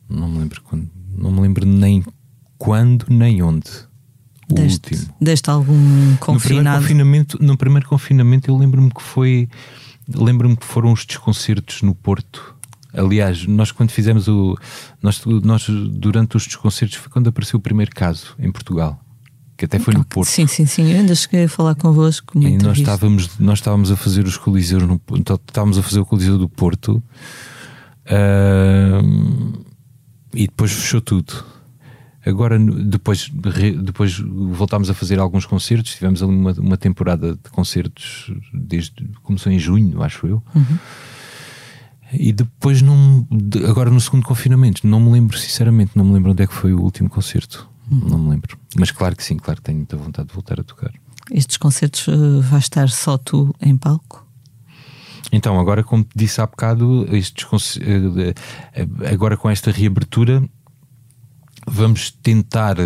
Não me lembro quando. Não me lembro nem quando nem onde. O deste, último. Deste algum confinado? No primeiro confinamento, no primeiro confinamento eu lembro-me que foi. Lembro-me que foram os desconcertos no Porto Aliás, nós quando fizemos o. Nós, nós durante os desconcertos foi quando apareceu o primeiro caso em Portugal. Que até foi no Porto. Sim, sim, sim. Eu ainda cheguei a falar convosco. E nós estávamos, nós estávamos a fazer os coliseus no, então, estávamos a fazer o coliseu do Porto uh, e depois fechou tudo. Agora, depois, depois voltámos a fazer alguns concertos. Tivemos ali uma, uma temporada de concertos desde começou em junho, acho eu. Uhum. E depois, não, agora no segundo confinamento, não me lembro, sinceramente, não me lembro onde é que foi o último concerto. Uhum. Não me lembro. Mas claro que sim, claro que tenho muita vontade de voltar a tocar. Estes concertos uh, vai estar só tu em palco? Então, agora, como te disse há bocado, estes, uh, agora com esta reabertura, vamos tentar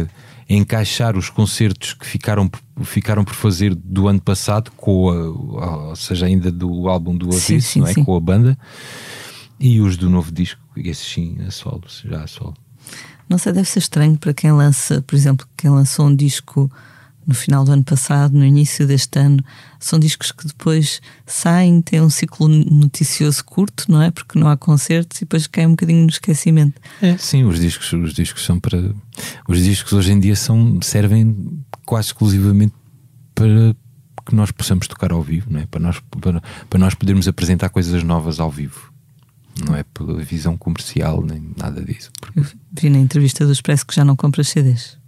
encaixar os concertos que ficaram, ficaram por fazer do ano passado, com a, ou seja, ainda do álbum do não é? com a banda, e os do novo disco, esses sim, a solo, já a solo. Não sei, deve ser estranho para quem lança, por exemplo, quem lançou um disco no final do ano passado, no início deste ano, são discos que depois saem, têm um ciclo noticioso curto, não é? Porque não há concertos e depois cai um bocadinho no esquecimento. É, sim, os discos, os discos são para. Os discos hoje em dia são, servem quase exclusivamente para que nós possamos tocar ao vivo, não é? Para nós, para, para nós podermos apresentar coisas novas ao vivo. Não é pela visão comercial nem nada disso. Porque... Eu vi na entrevista do Expresso que já não compras CDs.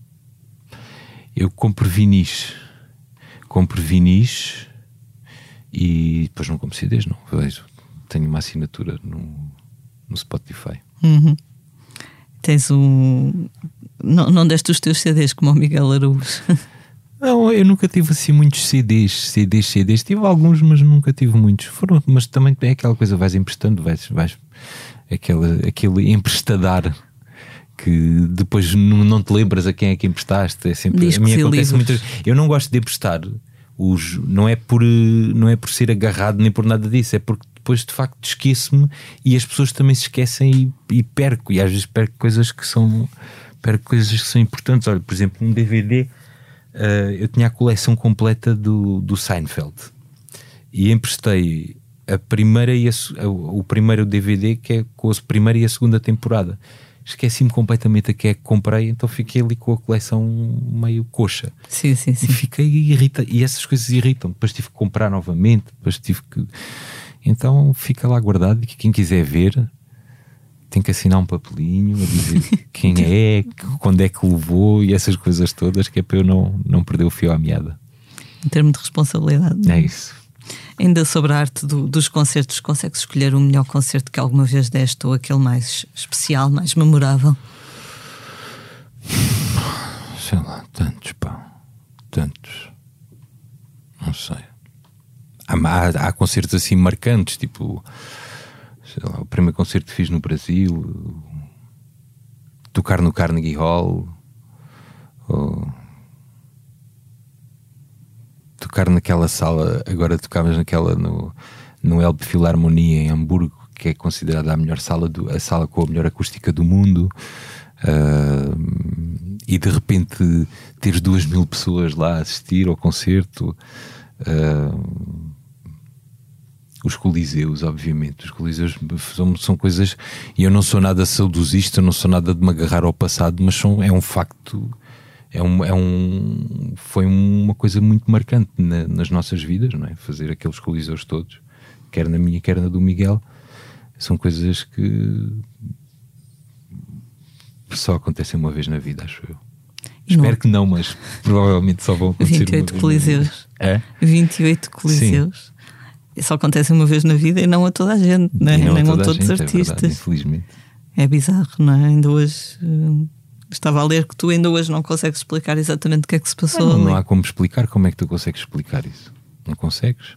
Eu compro vinis. Compro vinis e depois não compro CDs, não. Vejo. Tenho uma assinatura no, no Spotify. Uhum. Tens um. Não, não deste os teus CDs como o Miguel Araújo. Não, eu nunca tive assim muitos CDs, CDs, CDs. Tive alguns, mas nunca tive muitos. Foram, mas também é aquela coisa, vais emprestando, vais, vais aquele, aquele emprestadar que depois não, não te lembras a quem é que emprestaste. É sempre, a mim acontece muitas Eu não gosto de emprestar os, não é por não é por ser agarrado nem por nada disso, é porque depois de facto esqueço-me e as pessoas também se esquecem e, e, perco, e às vezes perco coisas que são perco coisas que são importantes. Olha, por exemplo, um DVD uh, eu tinha a coleção completa do, do Seinfeld e emprestei a primeira e a, o primeiro DVD que é com a primeira e a segunda temporada. Esqueci-me completamente a que é que comprei, então fiquei ali com a coleção meio coxa. Sim, sim, sim. E fiquei irrita e essas coisas irritam. Depois tive que comprar novamente, depois tive que. Então fica lá guardado e quem quiser ver tem que assinar um papelinho a dizer quem é, quando é que levou e essas coisas todas, que é para eu não, não perder o fio à meada. Em termos de responsabilidade. É isso. Ainda sobre a arte do, dos concertos, consegues escolher o melhor concerto que alguma vez deste ou aquele mais especial, mais memorável? Sei lá, tantos, pá. Tantos. Não sei. Há, há, há concertos assim marcantes, tipo lá, o primeiro concerto que fiz no Brasil, tocar no Carnegie Hall, tocar naquela sala, agora tocámos naquela no, no Elbe Philharmonie em Hamburgo, que é considerada a melhor sala, do, a sala com a melhor acústica do mundo. Uh, e de repente teres duas mil pessoas lá a assistir ao concerto. Uh, os coliseus, obviamente. Os coliseus são, são coisas. E eu não sou nada saudosista, não sou nada de me agarrar ao passado, mas são, é um facto. É um, é um, foi uma coisa muito marcante na, nas nossas vidas, não é? Fazer aqueles coliseus todos, quer na minha, quer na do Miguel, são coisas que só acontecem uma vez na vida, acho eu. Espero não. que não, mas provavelmente só vão acontecer 28 coliseus. É? 28 coliseus. Sim só acontece uma vez na vida e não a toda a gente, não é? não nem a, todos os artistas. É verdade, infelizmente. É bizarro, não é? Ainda hoje uh, estava a ler que tu ainda hoje não consegues explicar exatamente o que é que se passou. Não, não há como explicar. Como é que tu consegues explicar isso? Não consegues?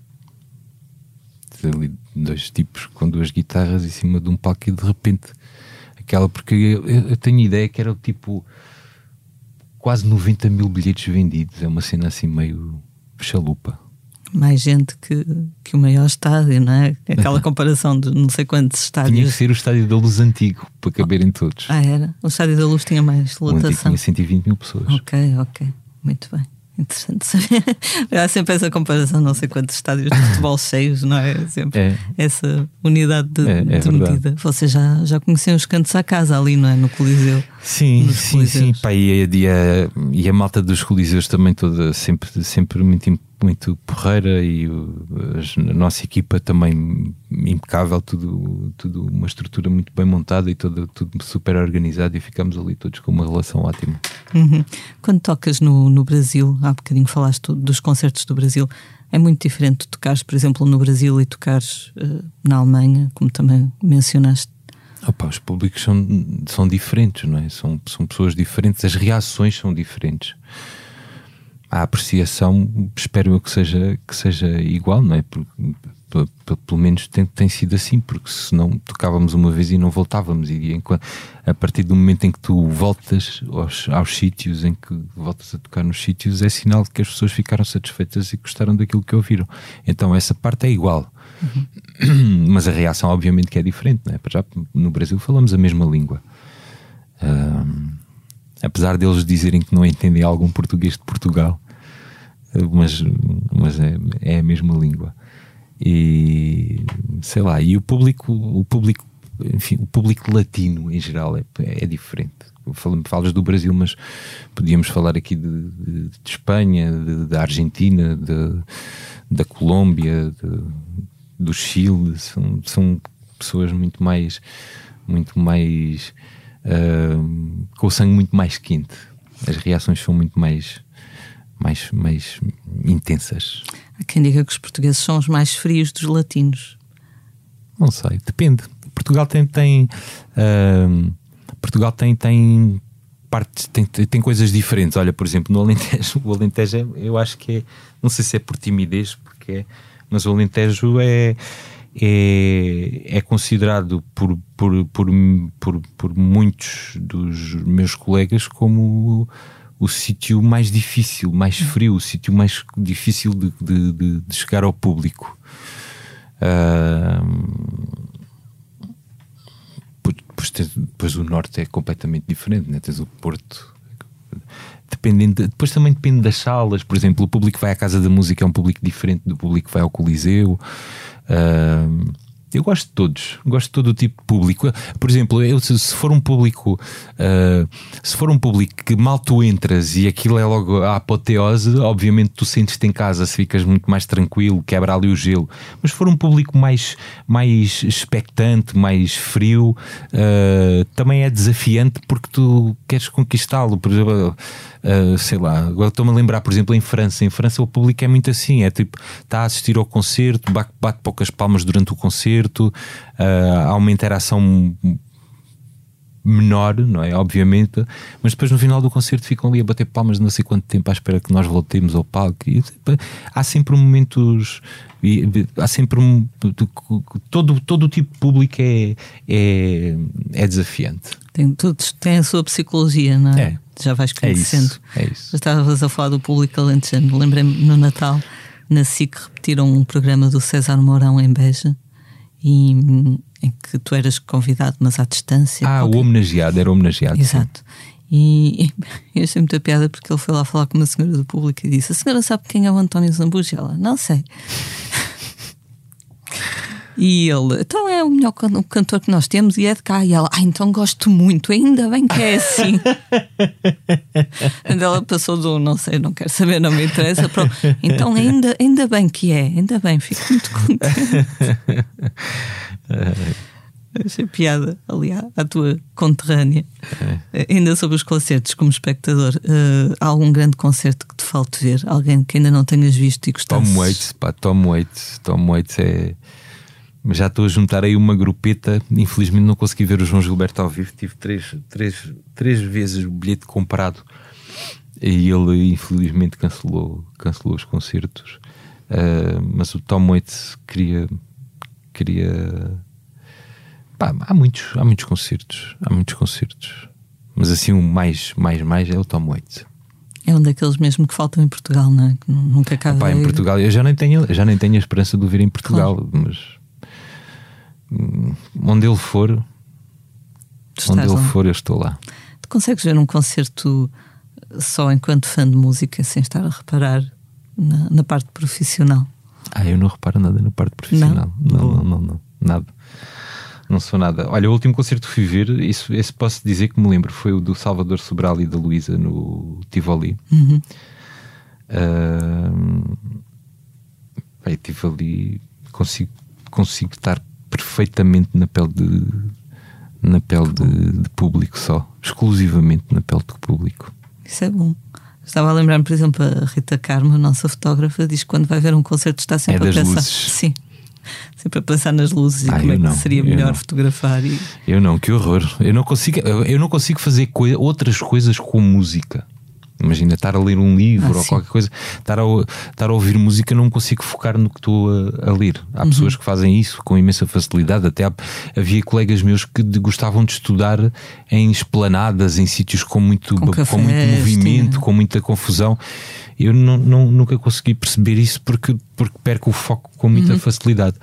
Ali dois tipos com duas guitarras em cima de um palco e de repente aquela, porque eu, eu tenho ideia que era o tipo quase 90 mil bilhetes vendidos. É uma cena assim meio chalupa mais gente que, que o maior estádio, não é? Aquela comparação de não sei quantos estádios. Tinha que ser o estádio da Luz antigo para caberem todos. Ah, era? O estádio da Luz tinha mais lotação. Tinha 120 mil pessoas. Ok, ok. Muito bem. Interessante saber. Há sempre essa comparação, não sei quantos estádios de futebol cheios, não é? Sempre é. essa unidade de, é, é de medida. Vocês já, já conheciam os cantos à casa ali, não é? No Coliseu. Sim, sim, Coliseus. sim. Pá, e, a, e, a, e a malta dos Coliseus também toda sempre, sempre muito muito porreira e a nossa equipa também impecável, tudo, tudo uma estrutura muito bem montada e tudo, tudo super organizado e ficamos ali todos com uma relação ótima. Uhum. Quando tocas no, no Brasil, há bocadinho falaste dos concertos do Brasil, é muito diferente de tocares, por exemplo, no Brasil e tocares uh, na Alemanha, como também mencionaste. Opa, os públicos são, são diferentes, não é? São, são pessoas diferentes, as reações são diferentes a apreciação espero eu que seja, que seja igual, não é? Porque, pelo menos tem, tem sido assim, porque senão tocávamos uma vez e não voltávamos. E enquanto, a partir do momento em que tu voltas aos, aos sítios, em que voltas a tocar nos sítios, é sinal de que as pessoas ficaram satisfeitas e gostaram daquilo que ouviram. Então essa parte é igual. Uhum. Mas a reação, obviamente, que é diferente, não é? Já no Brasil falamos a mesma língua. Um, apesar deles dizerem que não entendem algum português de Portugal, mas, mas é, é a mesma língua. E sei lá, e o público, o público, enfim, o público latino em geral é, é diferente. Falas do Brasil, mas podíamos falar aqui de, de, de Espanha, da Argentina, de, da Colômbia, do Chile. São, são pessoas muito mais, muito mais uh, com o sangue muito mais quente. As reações são muito mais, mais, mais intensas. Há quem diga que os portugueses são os mais frios dos latinos. Não sei, depende. Portugal tem, tem uh, Portugal tem, tem partes, tem, tem coisas diferentes. Olha, por exemplo, no Alentejo, o Alentejo é, eu acho que é, não sei se é por timidez, porque é, mas o Alentejo é, é, é considerado por, por, por, por, por muitos dos meus colegas como o, sítio mais difícil, mais frio, o sítio mais difícil de, de, de, de chegar ao público. Uh, depois o norte é completamente diferente, né? tens o Porto. Dependendo de, depois também depende das salas, por exemplo, o público que vai à Casa da Música é um público diferente do público que vai ao Coliseu. Uh, eu gosto de todos, gosto de todo o tipo de público. Por exemplo, eu, se, for um público, uh, se for um público que mal tu entras e aquilo é logo a apoteose, obviamente tu sentes-te em casa, se ficas muito mais tranquilo, quebra ali o gelo. Mas se for um público mais, mais expectante, mais frio, uh, também é desafiante porque tu queres conquistá-lo. Por exemplo, Uh, sei lá, agora estou-me a lembrar, por exemplo, em França. Em França o público é muito assim: é tipo, está a assistir ao concerto, bate, bate poucas palmas durante o concerto, uh, há uma interação menor, não é? Obviamente, mas depois no final do concerto ficam ali a bater palmas não sei quanto tempo à espera que nós voltemos ao palco. E, tipo, há sempre momentos. Há sempre um, todo, todo o tipo de público é, é, é desafiante. Tem, todos têm a sua psicologia, não é? é já vais conhecendo. É isso. É isso. Estavas a falar do público alentejano. Lembrei-me no Natal, na SIC, repetiram um programa do César Mourão em Beja e, em que tu eras convidado, mas à distância. Ah, qualquer... o homenageado, era homenageado. Exato. E, e eu achei muita piada porque ele foi lá falar com uma senhora do público e disse: A senhora sabe quem é o António Zambuja? Ela, não sei. E ele, então é o melhor cantor que nós temos e é de cá. E ela, ah, então gosto muito, ainda bem que é assim. Quando ela passou do não sei, não quero saber, não me interessa. Para, então ainda, ainda bem que é, ainda bem, fico muito contente. Achei piada, aliás, à tua conterrânea. É. Ainda sobre os concertos, como espectador, uh, há algum grande concerto que te falte ver? Alguém que ainda não tenhas visto e gostasse? Tom Waits, pá, Tom Waits. Tom Waits é já estou a juntar aí uma grupeta. Infelizmente não consegui ver o João Gilberto ao vivo. Tive três, três, três vezes o bilhete comprado e ele infelizmente cancelou, cancelou os concertos. Uh, mas o Tom Waits queria. queria pá, há, muitos, há muitos concertos. Há muitos concertos. Mas assim o mais, mais, mais é o Tom Waits. É um daqueles mesmo que faltam em Portugal, não é? Que nunca acaba. Pá, em Portugal, eu já nem tenho, já nem tenho a esperança de o ver em Portugal, claro. mas onde ele for, onde ele lá. for, eu estou lá. Tu consegues ver um concerto só enquanto fã de música, sem estar a reparar na, na parte profissional? Ah, eu não reparo nada na parte profissional. Não, não, não, não, não, nada. Não sou nada. Olha, o último concerto que fui ver, isso, esse posso dizer que me lembro, foi o do Salvador Sobral e da Luísa no Tivoli. Uhum. Uh, bem, Tivoli, consigo, consigo estar perfeitamente na pele de na pele de, de, público só, exclusivamente na pele de público. Isso é bom. Estava a lembrar, por exemplo, a Rita Carmo, a nossa fotógrafa, diz que quando vai ver um concerto está sempre é a pensar. Luzes. Sim. Sempre a pensar nas luzes ah, e como é que não, seria melhor fotografar. E... Eu não, que horror. Eu não consigo, eu não consigo fazer coi outras coisas com música. Imagina estar a ler um livro ah, ou sim. qualquer coisa, estar a, estar a ouvir música, não consigo focar no que estou a, a ler. Há uhum. pessoas que fazem isso com imensa facilidade. Até há, havia colegas meus que de, gostavam de estudar em esplanadas, em sítios com muito, com, com muito movimento, com muita confusão. Eu não, não, nunca consegui perceber isso porque, porque perco o foco com muita uhum. facilidade.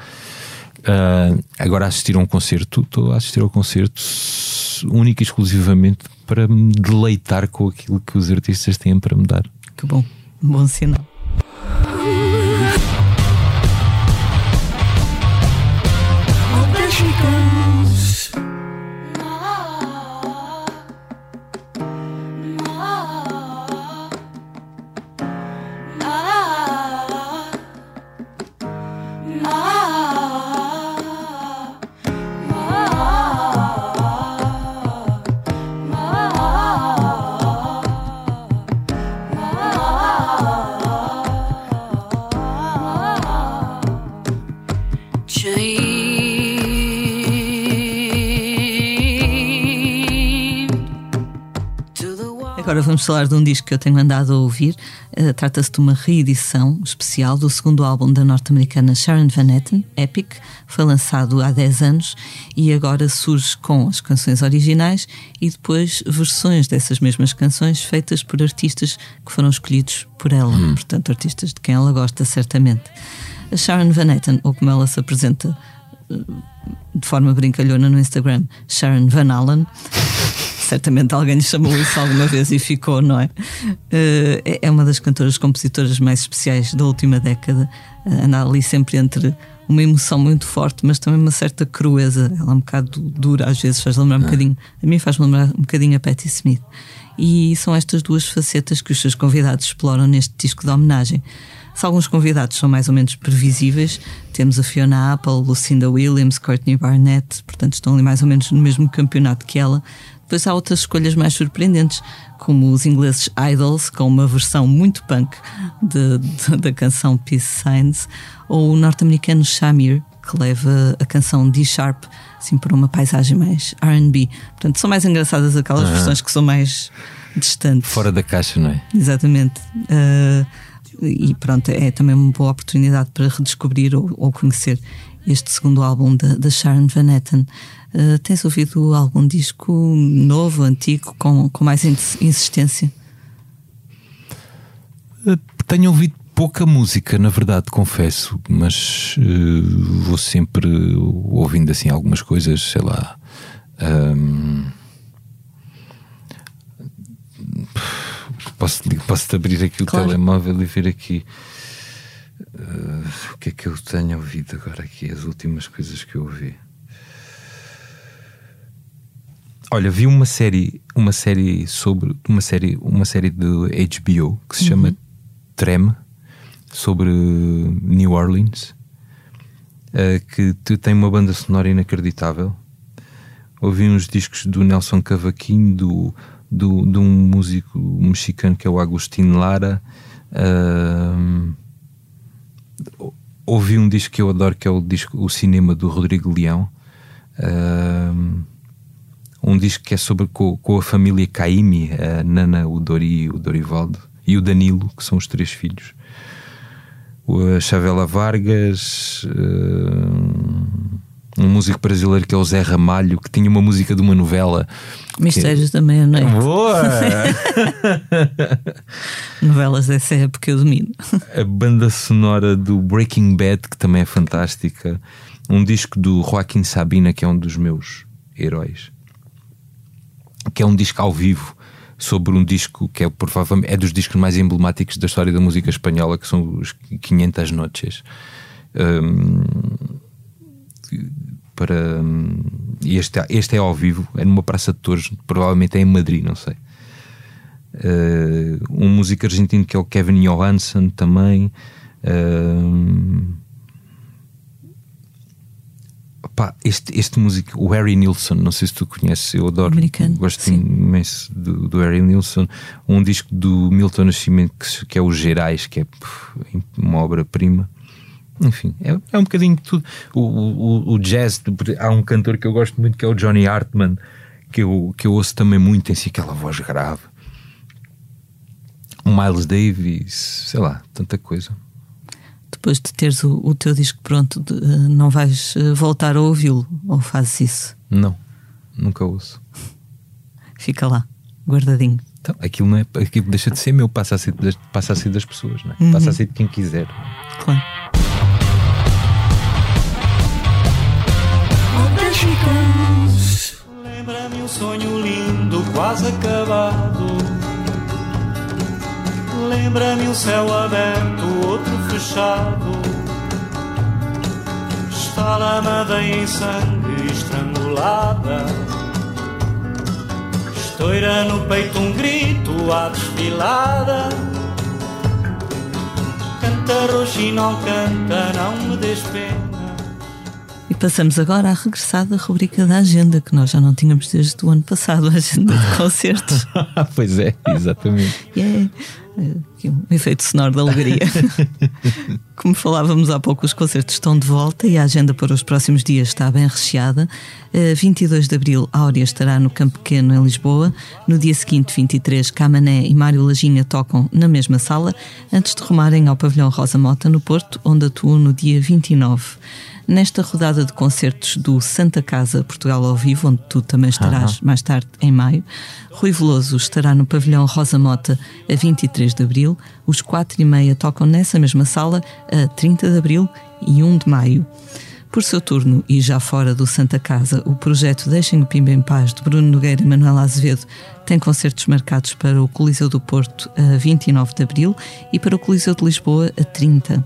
Uh, agora assistir a um concerto, estou a assistir ao concerto única e exclusivamente para me deleitar com aquilo que os artistas têm para me dar. Que bom, bom sinal. Vamos falar de um disco que eu tenho andado a ouvir. Uh, Trata-se de uma reedição especial do segundo álbum da norte-americana Sharon Van Etten, Epic. Foi lançado há 10 anos e agora surge com as canções originais e depois versões dessas mesmas canções feitas por artistas que foram escolhidos por ela. Hum. Portanto, artistas de quem ela gosta, certamente. A Sharon Van Etten, ou como ela se apresenta eh, de forma brincalhona no Instagram, Sharon Van Allen certamente alguém lhe chamou isso alguma vez e ficou, não é? Uh, é uma das cantoras compositoras mais especiais da última década. Uh, anda ali sempre entre uma emoção muito forte, mas também uma certa crueza. Ela é um bocado dura, às vezes faz lembrar um ah. bocadinho. A mim faz lembrar um bocadinho a Patti Smith. E são estas duas facetas que os seus convidados exploram neste disco de homenagem. Se alguns convidados são mais ou menos previsíveis, temos a Fiona Apple, Lucinda Williams, Courtney Barnett, portanto estão ali mais ou menos no mesmo campeonato que ela. Depois há outras escolhas mais surpreendentes, como os ingleses Idols, com uma versão muito punk de, de, da canção Peace Signs, ou o norte-americano Shamir, que leva a canção D-Sharp assim, para uma paisagem mais RB. Portanto, são mais engraçadas aquelas uhum. versões que são mais distantes. Fora da caixa, não é? Exatamente. Uh, e pronto, é também uma boa oportunidade para redescobrir ou, ou conhecer este segundo álbum da Sharon Van Etten. Uh, tens ouvido algum disco novo, antigo, com, com mais insistência? Uh, tenho ouvido pouca música, na verdade, confesso, mas uh, vou sempre ouvindo assim algumas coisas, sei lá. Um, posso, posso abrir aqui o claro. telemóvel e ver aqui uh, o que é que eu tenho ouvido agora aqui, as últimas coisas que eu ouvi. Olha, vi uma série, uma série sobre uma série, uma série de HBO que se uhum. chama Trem sobre New Orleans, uh, que tem uma banda sonora inacreditável. Ouvi uns discos do Nelson Cavaquinho, do, do, de um músico mexicano que é o Agustín Lara. Uh, ouvi um disco que eu adoro, que é o disco O Cinema do Rodrigo Leão. Uh, um disco que é sobre com, com a família Caimi, a Nana, o Dori, o Dorivaldo e o Danilo, que são os três filhos. A Chavela Vargas, uh, um músico brasileiro que é o Zé Ramalho, que tinha uma música de uma novela. Mistérios que... da meia-noite. Boa! Novelas dessa época eu domino. A banda sonora do Breaking Bad, que também é fantástica. Um disco do Joaquim Sabina, que é um dos meus heróis que é um disco ao vivo sobre um disco que é provavelmente é dos discos mais emblemáticos da história da música espanhola, que são os 500 Noches. Um, para este, este é ao vivo, é numa praça de touros, provavelmente é em Madrid, não sei. Uh, um músico argentino que é o Kevin Johansson também. Uh, Pá, este, este músico, o Harry Nilsson, não sei se tu conheces, eu adoro, Americano, gosto sim. imenso do, do, Harry Nilsson. Um disco do Milton Nascimento que, que é o Gerais, que é uma obra-prima. Enfim, é, é um bocadinho de tudo. O, o, o, jazz, há um cantor que eu gosto muito que é o Johnny Hartman, que eu, que eu ouço também muito, tem si aquela voz grave. O Miles Davis, sei lá, tanta coisa depois de teres o, o teu disco pronto, de, uh, não vais uh, voltar a ouvi-lo? Ou fazes isso? Não, nunca ouço. Fica lá, guardadinho. Então, aquilo, não é, aquilo deixa de ser meu, passa a ser, passa a ser das pessoas, não é? Uhum. passa a ser de quem quiser. Claro. Lembra-me o sonho lindo, quase acabado. Lembra-me um céu aberto, outro fechado. Está lamada em sangue estrangulada. Estoura no peito um grito à desfilada. Canta, roxo não canta, não me despenda. E passamos agora à regressada rubrica da agenda, que nós já não tínhamos desde o ano passado, a agenda de concertos. pois é, exatamente. Yeah. Aqui um efeito sonoro de alegria. Como falávamos há pouco, os concertos estão de volta e a agenda para os próximos dias está bem recheada. 22 de abril, Áurea estará no Campo Pequeno, em Lisboa. No dia seguinte, 23, Camané e Mário Lajinha tocam na mesma sala, antes de rumarem ao Pavilhão Rosa Mota, no Porto, onde atuam no dia 29 nesta rodada de concertos do Santa Casa Portugal ao Vivo, onde tu também estarás mais tarde em maio. Rui Veloso estará no pavilhão Rosa Mota a 23 de abril. Os quatro e meia tocam nessa mesma sala a 30 de abril e 1 de maio. Por seu turno, e já fora do Santa Casa, o projeto Deixem o Pimba em Paz, de Bruno Nogueira e Manuela Azevedo, tem concertos marcados para o Coliseu do Porto a 29 de abril e para o Coliseu de Lisboa a 30.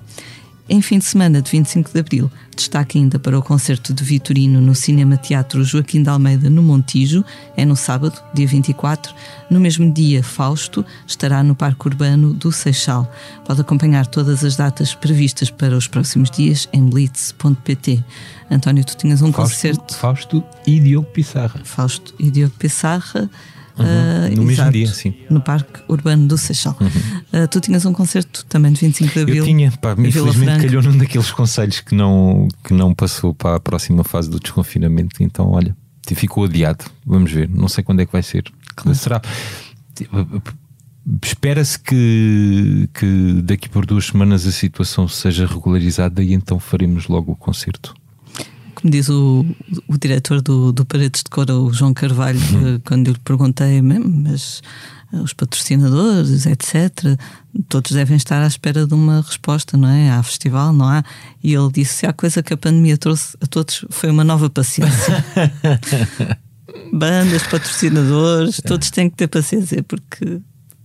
Em fim de semana de 25 de Abril, destaque ainda para o concerto de Vitorino no Cinema Teatro Joaquim de Almeida no Montijo, é no sábado, dia 24. No mesmo dia, Fausto estará no Parque Urbano do Seixal. Pode acompanhar todas as datas previstas para os próximos dias em blitz.pt. António, tu tinhas um Fausto, concerto. Fausto e Diogo Pissarra. Fausto e Diogo Pissarra. Uhum, uh, no mesmo exato, dia, sim. No Parque Urbano do Seixal. Uhum. Uh, tu tinhas um concerto também de 25 de Abril. Eu tinha, pá, infelizmente calhou num daqueles conselhos que não, que não passou para a próxima fase do desconfinamento, então olha, ficou adiado. Vamos ver, não sei quando é que vai ser. Será? Espera-se que, que daqui por duas semanas a situação seja regularizada e então faremos logo o concerto. Como diz o, o diretor do, do Paredes de Cora, o João Carvalho, Uhum. quando eu lhe perguntei, "Mesmo, mas eh, os patrocinadores, etc., todos devem estar à espera de uma resposta, não é? Há festival, não há? E ele disse: se há coisa que a pandemia trouxe a todos foi uma nova paciência. Bandas, patrocinadores, todos têm que ter paciência, porque.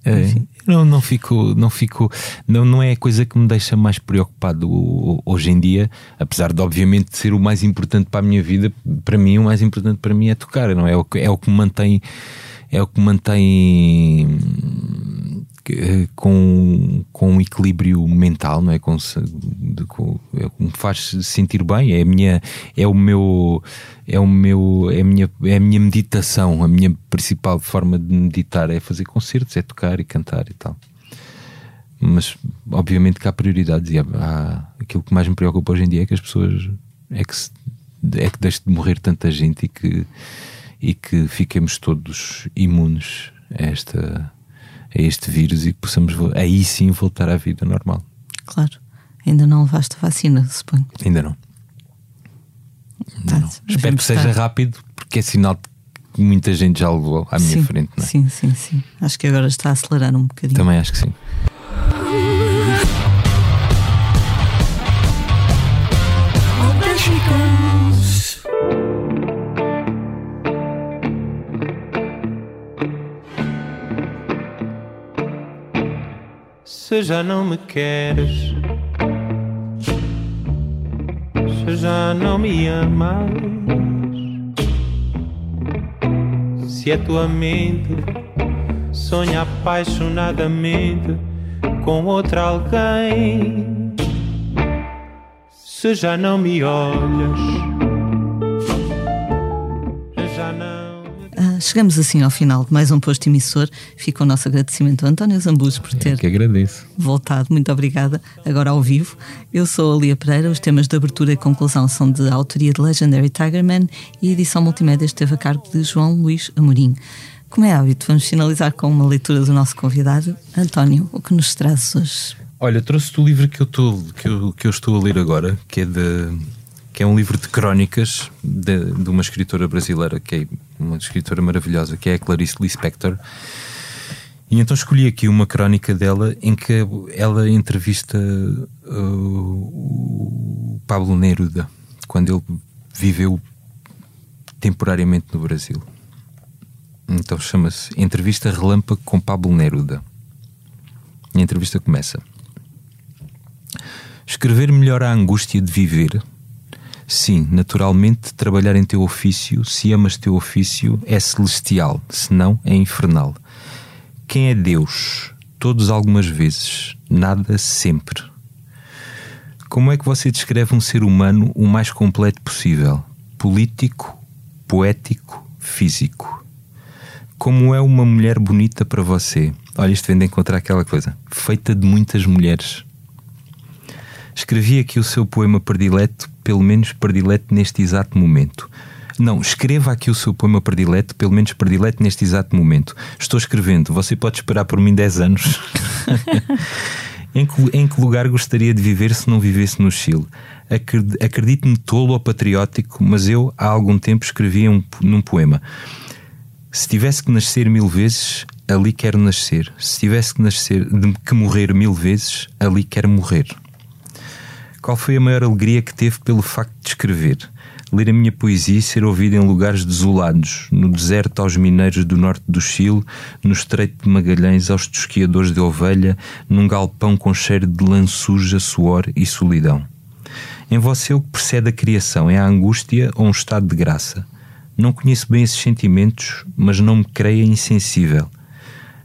É, Enfim. não, não fico, não fico, não, não é a coisa que me deixa mais preocupado ho- hoje em dia, apesar de obviamente ser o mais importante para a minha vida, para mim o mais importante para mim é tocar, não é? É o que, é o que me mantém, é o que me mantém eh, com, com um equilíbrio mental, não é? Com, de- com- é me faz sentir bem, é a minha, é o meu, é o meu, é a minha, é a minha meditação, a minha principal forma de meditar é fazer concertos, é tocar e cantar e tal. Mas obviamente que há prioridades e há, há- aquilo que mais me preocupa hoje em dia é que as pessoas é que, é que deixe de morrer tanta gente e que, e que fiquemos todos imunes a, esta, a este vírus e que possamos aí sim voltar à vida normal. Claro, ainda não levaste a vacina, suponho. Ainda não. Ainda Tá, não. Espero que seja estar- rápido, porque é sinal de que muita gente já levou à minha sim, frente. Não é? Sim, sim, sim. Acho que agora está a acelerar um bocadinho. Também acho que sim. Se já não me queres, se já não me amas, se a tua mente sonha apaixonadamente com outra alguém, se já não me olhas, chegamos assim ao final de mais um posto emissor. Fica o nosso agradecimento a António Zambus por ter Que agradeço. voltado. Muito obrigada. Agora ao vivo. Eu sou a Lia Pereira. Os temas de abertura e conclusão são de autoria de Legendary Tigerman e a edição multimédia esteve a cargo de João Luís Amorim. Como é hábito, vamos finalizar com uma leitura do nosso convidado. António, o que nos traz hoje? Olha, trouxe-te o livro que eu, estou, que, eu, que eu estou a ler agora, que é, de, que é um livro de crónicas de, de uma escritora brasileira, que é uma escritora maravilhosa, que é a Clarice Lispector. E então escolhi aqui uma crónica dela em que ela entrevista uh, o Pablo Neruda, quando ele viveu temporariamente no Brasil. Então chama-se Entrevista Relâmpago com Pablo Neruda. E a entrevista começa. Escrever melhor a angústia de viver. Sim, naturalmente, trabalhar em teu ofício, se amas teu ofício, é celestial, se não, é infernal. Quem é Deus? Todos algumas vezes, nada sempre. Como é que você descreve um ser humano o mais completo possível? Político, poético, físico. Como é uma mulher bonita para você? Olha, isto vem de encontrar aquela coisa. Feita de muitas mulheres. Escrevi aqui o seu poema predileto, pelo menos predileto neste exato momento. Não, escreva aqui o seu poema predileto, pelo menos predileto neste exato momento. Estou escrevendo, você pode esperar por mim 10 anos. em, que, em que lugar gostaria de viver se não vivesse no Chile? Acredite-me tolo ou patriótico, mas eu há algum tempo escrevia um, num poema. Se tivesse que nascer mil vezes, ali quero nascer. Se tivesse que nascer, que morrer mil vezes, ali quero morrer. Qual foi a maior alegria que teve pelo facto de escrever? Ler a minha poesia e ser ouvida em lugares desolados, no deserto aos mineiros do norte do Chile, no estreito de Magalhães aos tosquiadores de ovelha, num galpão com cheiro de lã suja, suor e solidão. Em você o que precede a criação é a angústia ou um estado de graça? Não conheço bem esses sentimentos, mas não me creia insensível.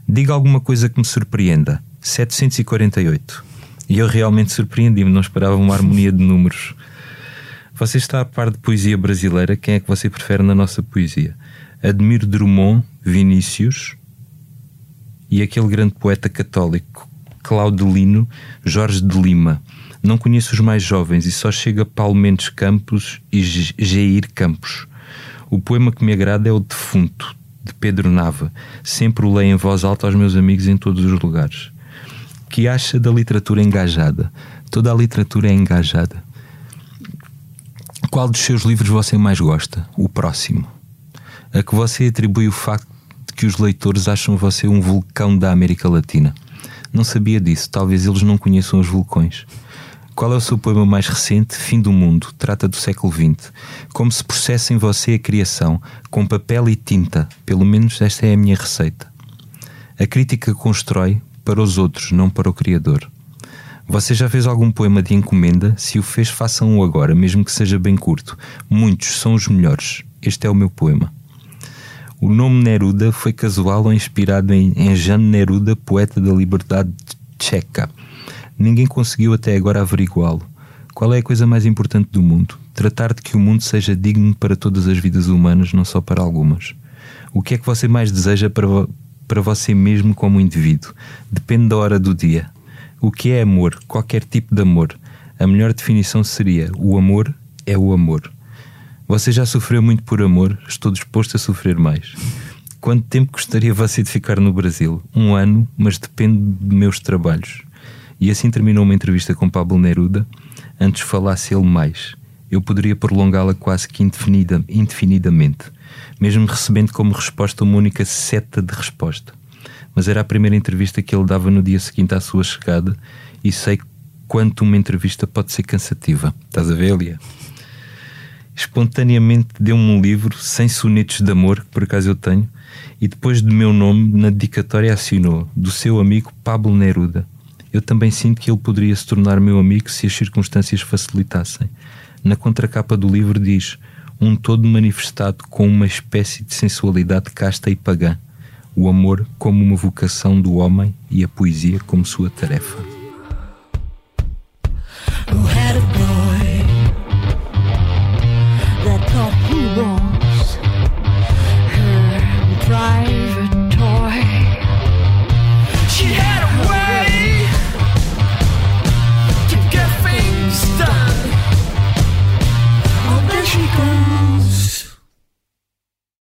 Diga alguma coisa que me surpreenda. 748. E eu realmente surpreendi-me, não esperava uma harmonia de números. Você está a par de poesia brasileira? Quem é que você prefere na nossa poesia? Admiro Drummond, Vinícius e aquele grande poeta católico, Claudelino Jorge de Lima. Não conheço os mais jovens e só chega Paulo Mendes Campos e Jair Campos. O poema que me agrada é o Defunto, de Pedro Nava. Sempre o leio em voz alta aos meus amigos em todos os lugares que acha da literatura engajada? Toda a literatura é engajada. Qual dos seus livros você mais gosta? O próximo. A que você atribui o facto de que os leitores acham você um vulcão da América Latina? Não sabia disso, talvez eles não conheçam os vulcões. Qual é o seu poema mais recente? Fim do Mundo. Trata do século XX. Como se processa em você a criação, com papel e tinta. Pelo menos esta é a minha receita. A crítica constrói, para os outros, não para o Criador. Você já fez algum poema de encomenda? Se o fez, façam-o agora, mesmo que seja bem curto. Muitos são os melhores. Este é o meu poema. O nome Neruda foi casual ou inspirado em, em Jan Neruda, poeta da liberdade tcheca. Ninguém conseguiu até agora averiguá-lo. Qual é a coisa mais importante do mundo? Tratar de que o mundo seja digno para todas as vidas humanas, não só para algumas. O que é que você mais deseja para, para você mesmo como indivíduo. Depende da hora do dia. O que é amor? Qualquer tipo de amor. A melhor definição seria: o amor é o amor. Você já sofreu muito por amor, estou disposto a sofrer mais. Quanto tempo gostaria você de ficar no Brasil? Um ano, mas depende de meus trabalhos. E assim terminou uma entrevista com Pablo Neruda. Antes falasse ele mais. Eu poderia prolongá-la quase que indefinida, indefinidamente mesmo recebendo como resposta uma única seta de resposta. Mas era a primeira entrevista que ele dava no dia seguinte à sua chegada e sei quanto uma entrevista pode ser cansativa. Estás a ver, Elia? Espontaneamente deu-me um livro sem sonetos de amor, que por acaso eu tenho, e depois do meu nome, na dedicatória assinou, do seu amigo Pablo Neruda. Eu também sinto que ele poderia se tornar meu amigo se as circunstâncias facilitassem. Na contracapa do livro diz: um todo manifestado com uma espécie de sensualidade casta e pagã, o amor como uma vocação do homem e a poesia como sua tarefa. Who had a boy that thought he